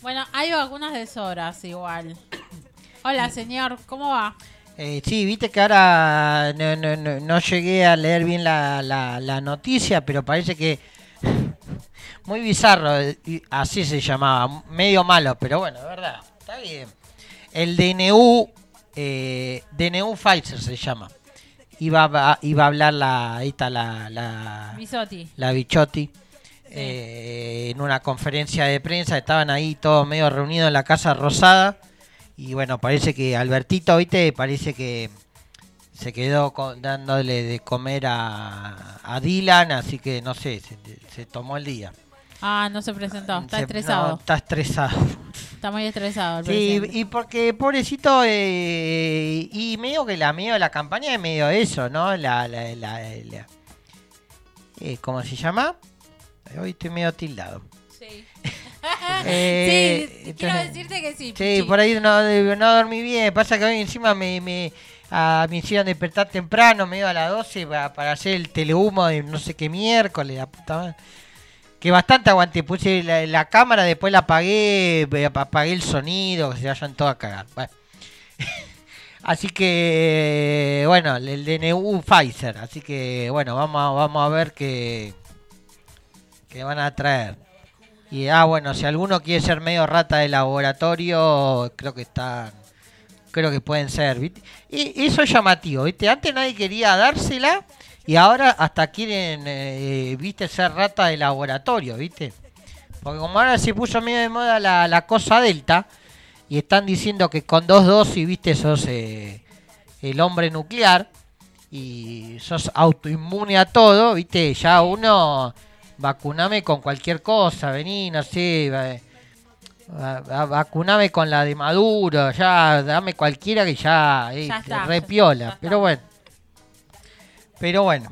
Bueno, hay vacunas de sobras igual. Hola, señor, ¿cómo va? Eh, sí, viste que ahora no, no, no, no llegué a leer bien la, la, la noticia, pero parece que muy bizarro, así se llamaba, medio malo, pero bueno, es verdad, está bien. El DNU, eh, DNU Pfizer se llama. Iba a, iba a hablar la, la, la, Bisotti. la Bichotti eh, en una conferencia de prensa. Estaban ahí todos medio reunidos en la Casa Rosada. Y bueno, parece que Albertito, viste, parece que se quedó con- dándole de comer a, a Dylan, así que no sé, se, se tomó el día. Ah, no se presentó. Está Se- estresado. no, está estresado. Está muy estresado. el Sí, presidente. y porque pobrecito, eh, y medio que la medio la campaña es medio eso, ¿no? La, la, la, la- eh, ¿Cómo se llama? Hoy estoy medio tildado. Sí. Eh, sí, quiero decirte que sí. Sí, Pichi. por ahí no, no dormí bien. Pasa que hoy encima me, me, ah, me hicieron despertar temprano, medio a las 12, para, para hacer el telehumo de no sé qué miércoles, la puta madre. Que bastante aguanté. Puse la, la cámara, después la apagué, eh, apagué el sonido, que se vayan todos a cagar. Bueno. Así que, bueno, el DNU Pfizer. Así que, bueno, vamos a, vamos a ver qué, qué van a traer. Y, ah, bueno, si alguno quiere ser medio rata de laboratorio, creo que están. Creo que pueden ser. Y eso es llamativo, ¿viste? Antes nadie quería dársela y ahora hasta quieren, eh, ¿viste? Ser rata de laboratorio, ¿viste? Porque como ahora se puso medio de moda la, la cosa delta y están diciendo que con dos dosis, ¿viste? Sos eh, el hombre nuclear y sos autoinmune a todo, ¿viste? Ya uno vacuname con cualquier cosa, vení, no sé, va- va- va- vacuname con la de Maduro, ya dame cualquiera que ya, eh, Ya está, re ya- piola, ya pero bueno. Pero bueno,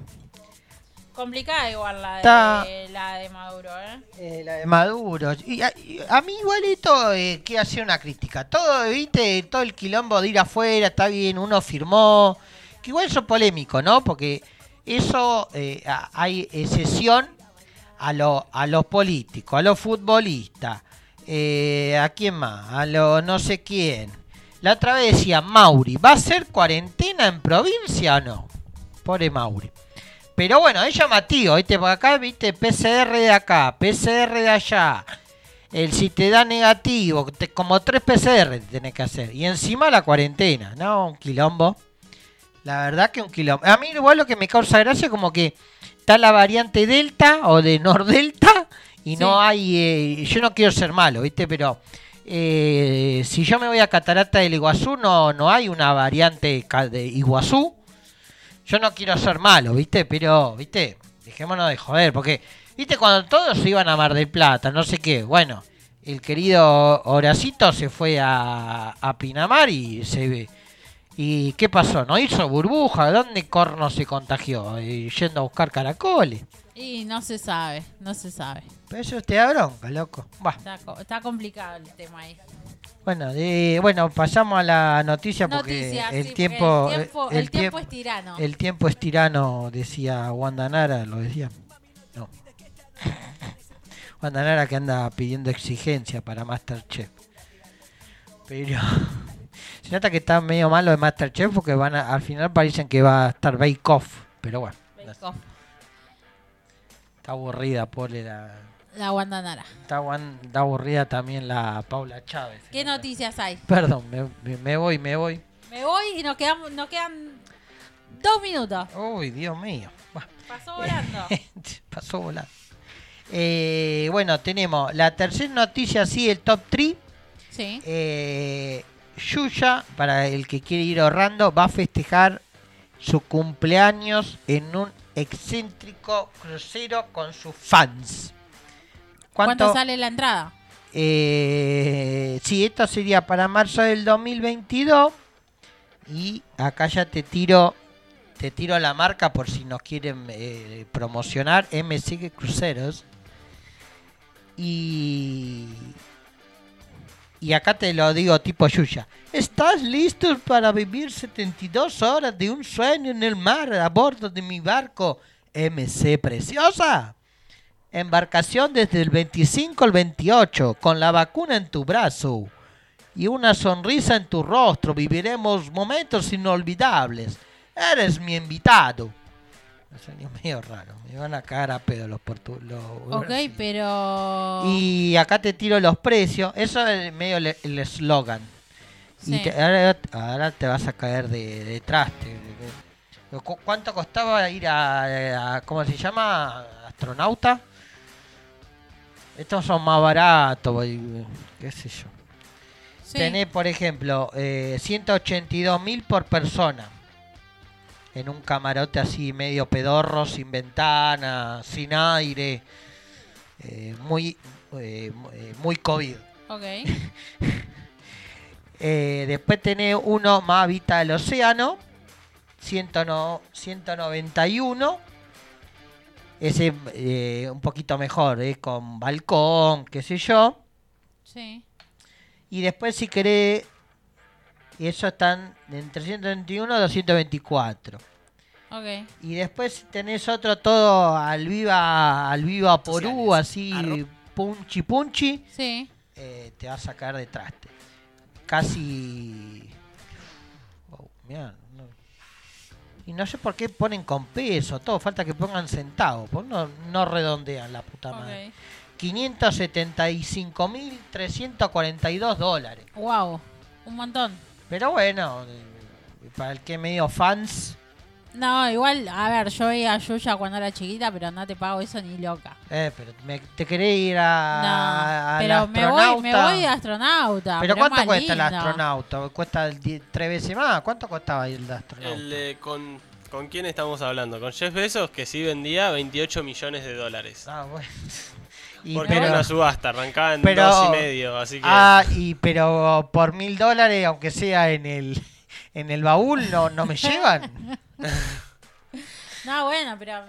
Complicada igual la de, Está- la de Maduro, ¿eh? la de Maduro. Y a, y a mí igualito eh, quiero hacer una crítica. Todo, viste, todo el quilombo de ir afuera, está bien, uno firmó. Que igual eso es polémico, ¿no? Porque eso eh, hay excepción a, lo- a los políticos, a los futbolistas, eh, a quién más, a lo no sé quién. La otra vez decía Mauri, ¿va a ser cuarentena en provincia o no? Pobre Mauri. Pero bueno, es llamativo, ¿viste? Porque acá, ¿viste? PCR de acá, PCR de allá. El si te da negativo, te- como tres PCR tenés que hacer. Y encima la cuarentena, ¿no? Un quilombo. La verdad que un quilombo. A mí igual lo que me causa gracia es como que está la variante Delta o de Nordelta y no hay... eh, yo no quiero ser malo, ¿viste? Pero eh, si yo me voy a Catarata del Iguazú, no, no hay una variante de Iguazú. Yo no quiero ser malo, ¿viste? Pero, ¿viste? Dejémonos de joder, porque, ¿viste? Cuando todos se iban a Mar del Plata, no sé qué, bueno, el querido Horacito se fue a, a Pinamar y se... ¿Y qué pasó? ¿No hizo burbuja? ¿Dónde corno se contagió? Eh, yendo a buscar caracoles. Y no se sabe, no se sabe. Pero eso te da bronca, loco. Está, co- está complicado el tema ahí. Bueno, de- bueno, pasamos a la noticia porque Noticias, el, sí, tiempo, el tiempo- eh, el tiempo tiemp- es tirano. El tiempo es tirano, decía Wanda Nara, lo decía. No. Wanda Nara que anda pidiendo exigencia para Masterchef. Pero se nota que está medio malo de Masterchef porque van a- al final parecen que va a estar Bake Off. Pero bueno, Bake Off. está aburrida, pobre la... La Guandanara. Está, guan- está aburrida también la Paula Chávez. ¿Qué noticias hay? Perdón, me, me- me voy, me voy. Me voy y nos, quedamos, nos quedan dos minutos. Uy, Dios mío. Bah, Pasó volando. pasó volando. Eh, bueno, tenemos la tercera noticia, sí, el top 3. Sí. Eh, Yuya, para el que quiere ir ahorrando, va a festejar su cumpleaños en un excéntrico crucero con sus fans. ¿Cuánto, sale la entrada? Eh, sí, esto sería para marzo del 2022. Y acá ya te tiro, te tiro la marca por si nos quieren eh, promocionar. MC Cruceros. Y, y acá te lo digo tipo Yuya. ¿Estás listo para vivir 72 horas de un sueño en el mar a bordo de mi barco MC Preciosa? Embarcación desde el 25 al 28, con la vacuna en tu brazo y una sonrisa en tu rostro. Viviremos momentos inolvidables. Eres mi invitado. Salió medio raro. Me van a cagar a pedo los portugueses. Ok, pero... Y acá te tiro los precios. Eso es medio el eslogan. Y te- ahora, ahora te vas a caer de, de traste. ¿Cu- ¿Cuánto costaba ir a, a- ¿cómo se llama? Astronauta. Estos son más baratos, qué sé yo. Sí. Tenés, por ejemplo, eh, 182 mil por persona. En un camarote así medio pedorro, sin ventana, sin aire. eh, muy, eh, eh, muy COVID. Ok. Después tenés uno más Vita del Océano, 100 no- 191. Ese eh, un poquito mejor, eh, con balcón, qué sé yo. Sí. Y después si querés, y eso están en 321 a 224. Ok. Y después tenés otro todo al viva, al viva porú, así punchi punchi. Sí. eh, te vas a sacar de traste. Casi. Oh, mirá. Y no sé por qué ponen con peso, todo, falta que pongan centavos, pues no, no redondean la puta madre. 575.342 dólares. Wow. Un montón. Pero bueno, para el que medio fans, No, igual, a ver, yo veía a Yuya cuando era chiquita, pero no te pago eso ni loca. eh, pero me- te querés ir a, No, pero me voy, astronauta. me voy de astronauta. ¿Pero cuánto más cuesta el astronauta? ¿Cuesta el tres veces más? ¿Cuánto costaba el astronauta? El, eh, con, ¿Con quién estamos hablando? Con Jeff Bezos, que sí vendía 28 millones de dólares. Ah, bueno. Y Porque pero- era una subasta, arrancaba en pero- dos y medio, así que... Ah, y pero por mil dólares, aunque sea en el en el baúl, no, no me llevan. No, bueno, pero.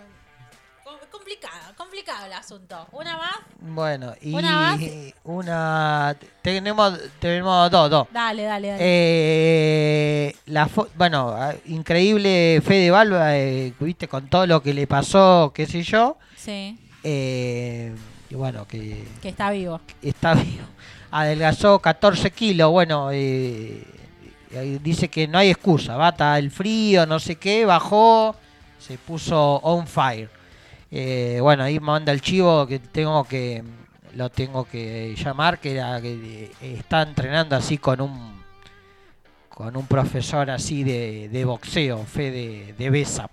com- Complicado, complicado el asunto. ¿Una más? Bueno, y ¿Una más? una tenemos tenemos dos, dos. Dale, dale, dale. Eh, la fo- bueno, increíble Fede Balba, eh, viste, con todo lo que le pasó, qué sé yo. Sí, Eh, y bueno, que que está vivo. está vivo. Adelgazó 14 kilos, bueno, eh, dice que no hay excusa, bata el frío, no sé qué, bajó, se puso on fire. Eh, bueno, ahí manda el chivo que tengo que lo tengo que llamar, que, era, eh, está entrenando así con un con un profesor así de, de boxeo, Fede de Besa.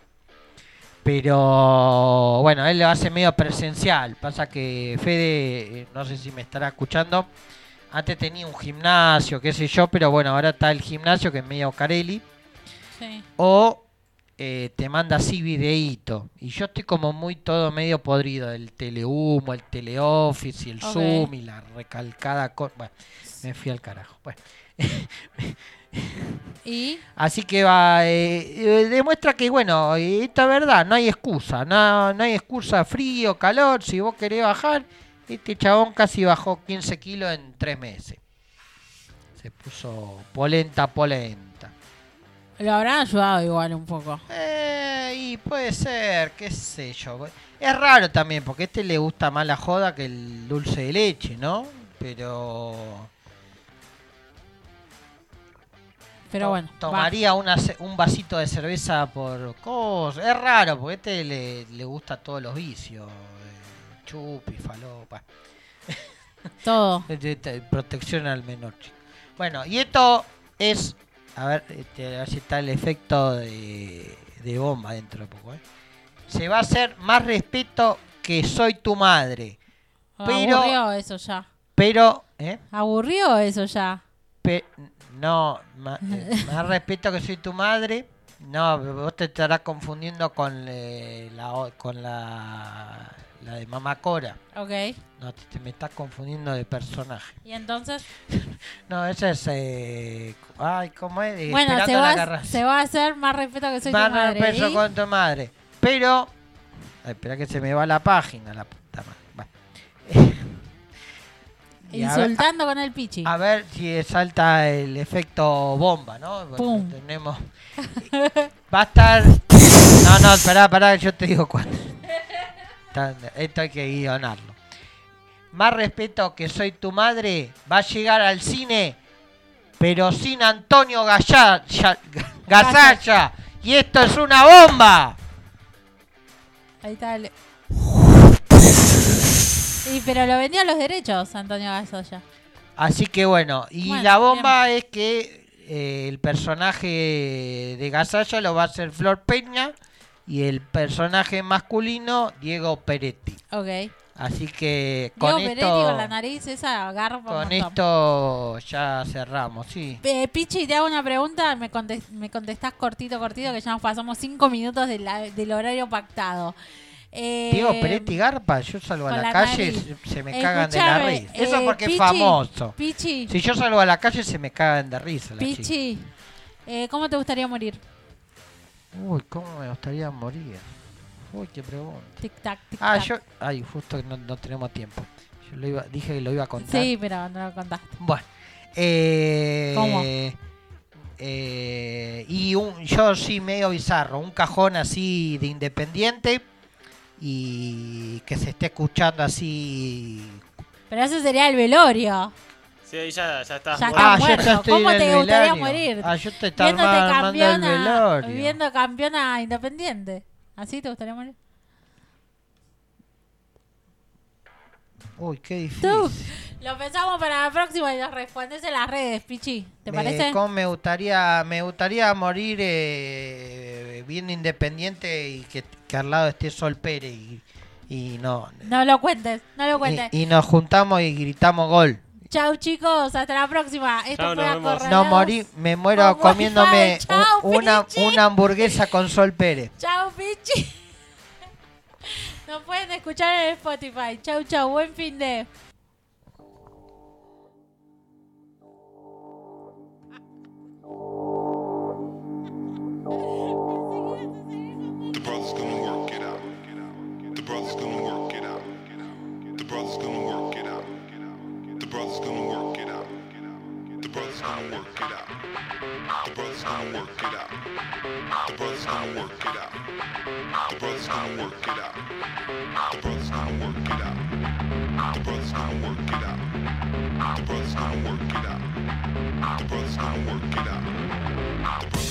Pero bueno, él lo hace medio presencial. Pasa que Fede, eh, no sé si me estará escuchando, antes tenía un gimnasio, qué sé yo, pero bueno, ahora está el gimnasio que es medio Carelli. Sí. O eh, te manda así videíto. Y yo estoy como muy todo medio podrido. El telehumo, el teleoffice y el. Zoom y la recalcada. co- Bueno, me fui al carajo. Bueno. Y. Así que va, eh, eh, demuestra que, bueno, esta es verdad, no hay excusa, no, no hay excusa frío, calor, si vos querés bajar, este chabón casi bajó 15 kilos en 3 meses. Se puso polenta, polenta. Lo habrán ayudado igual un poco. Eh, y puede ser, qué sé yo. Es raro también, porque a este le gusta más la joda que el dulce de leche, ¿no? Pero... Pero To- bueno. Tomaría una un vasito de cerveza por cosas. Es raro, porque a este le, le gusta todos los vicios. Eh, Chupi, falopa. Todo. De Protección al menor, chico. Bueno, y esto es. A ver, este, a ver si está el efecto de, de bomba dentro de poco. ¿eh? Se va a hacer más respeto que soy tu madre. Pero. Aburrió eso ya. Pero. ¿eh? Aburrió eso ya. Pe- no, eh, más respeto que soy tu madre. No, vos te estarás confundiendo con eh, la o- con la, la de Mamá Cora. Ok. No, te, te me estás confundiendo de personaje. Y entonces. No, esa es. Eh, ay, ¿cómo es? Bueno, esperando se la va, se va a hacer más respeto que soy Más tu madre. respeto ¿y? con tu madre. Pero. Ay, espera que se me va la página, la puta madre. Ver- Insultando con el pichi. A ver si salta el efecto bomba, ¿no? Bueno. Tenemos. Va a estar. No, no, pará, pará, yo te digo cuándo. Esto hay que guionarlo. Más respeto que soy tu madre, va a llegar al cine, pero sin Antonio Galla- Ya- Gasalla. Y esto es una bomba. Ahí está el... Y pero lo vendió a los derechos, Antonio Gasoya. Así que bueno, y Bueno, la bomba es que eh, el personaje de Gasalla lo va a hacer Flor Peña y el personaje masculino Diego Peretti. Ok. Así que Diego con Peretti esto, con la nariz esa garpa con esto ya cerramos, sí. Eh, Pichi, te hago una pregunta, me, contes- me contestás cortito, cortito, que ya nos pasamos cinco minutos de la- del horario pactado. Eh, Diego Peretti Garpa, yo salgo a la, la calle nariz. se, me cagan de la risa. Eso eh, porque Pichi, es famoso. Pichi. Si yo salgo a la calle se me cagan de risa la. Pichi, eh, ¿cómo te gustaría morir? Uy, cómo me gustaría morir. Uy, qué pregunta. Tic tac, tic Ah, tac. yo. Ay, justo que no, no tenemos tiempo. Yo lo iba, dije que lo iba a contar. Sí, pero no lo contaste. Bueno. Eh, ¿Cómo? eh, y un, yo sí, medio bizarro. Un cajón así de independiente. Y que se esté escuchando así. Pero ese sería el velorio. Sí, ahí ya, ya estás. Ya muerto. está Ah, muerto. ya ¿Cómo te gustaría morir? Ah, yo te estaba Viéndote campeona, viendo campeona independiente. ¿Así te gustaría morir? Uy, qué difícil. Tú. Lo pensamos para la próxima y nos respondes en las redes, Pichi. ¿Te parece? cómo me gustaría, me gustaría morir eh, bien independiente y que, que al lado esté Sol Pérez y, y no No lo cuentes, no lo cuentes. y, y nos juntamos y gritamos gol. Chau chicos, hasta la próxima. Esto Chau, fue. Acorralados. No morí, me muero Wi-Fi. comiéndome un- Chau, una, una hamburguesa con Sol Pérez. Chau, Pichi. Nos pueden escuchar en Spotify. Chau, chau. Buen fin de. The brother's gonna work it out. The brother's gonna work it out. The brother's gonna work it out. The brother's gonna work it out. The brother's gonna work it out. The brother's gonna work it out. The brother's gonna work it out. The brother's gonna work it out. The brother's gonna work it out. The brother's gonna work it out. The brother's gonna work it out. The brother's gonna work it out.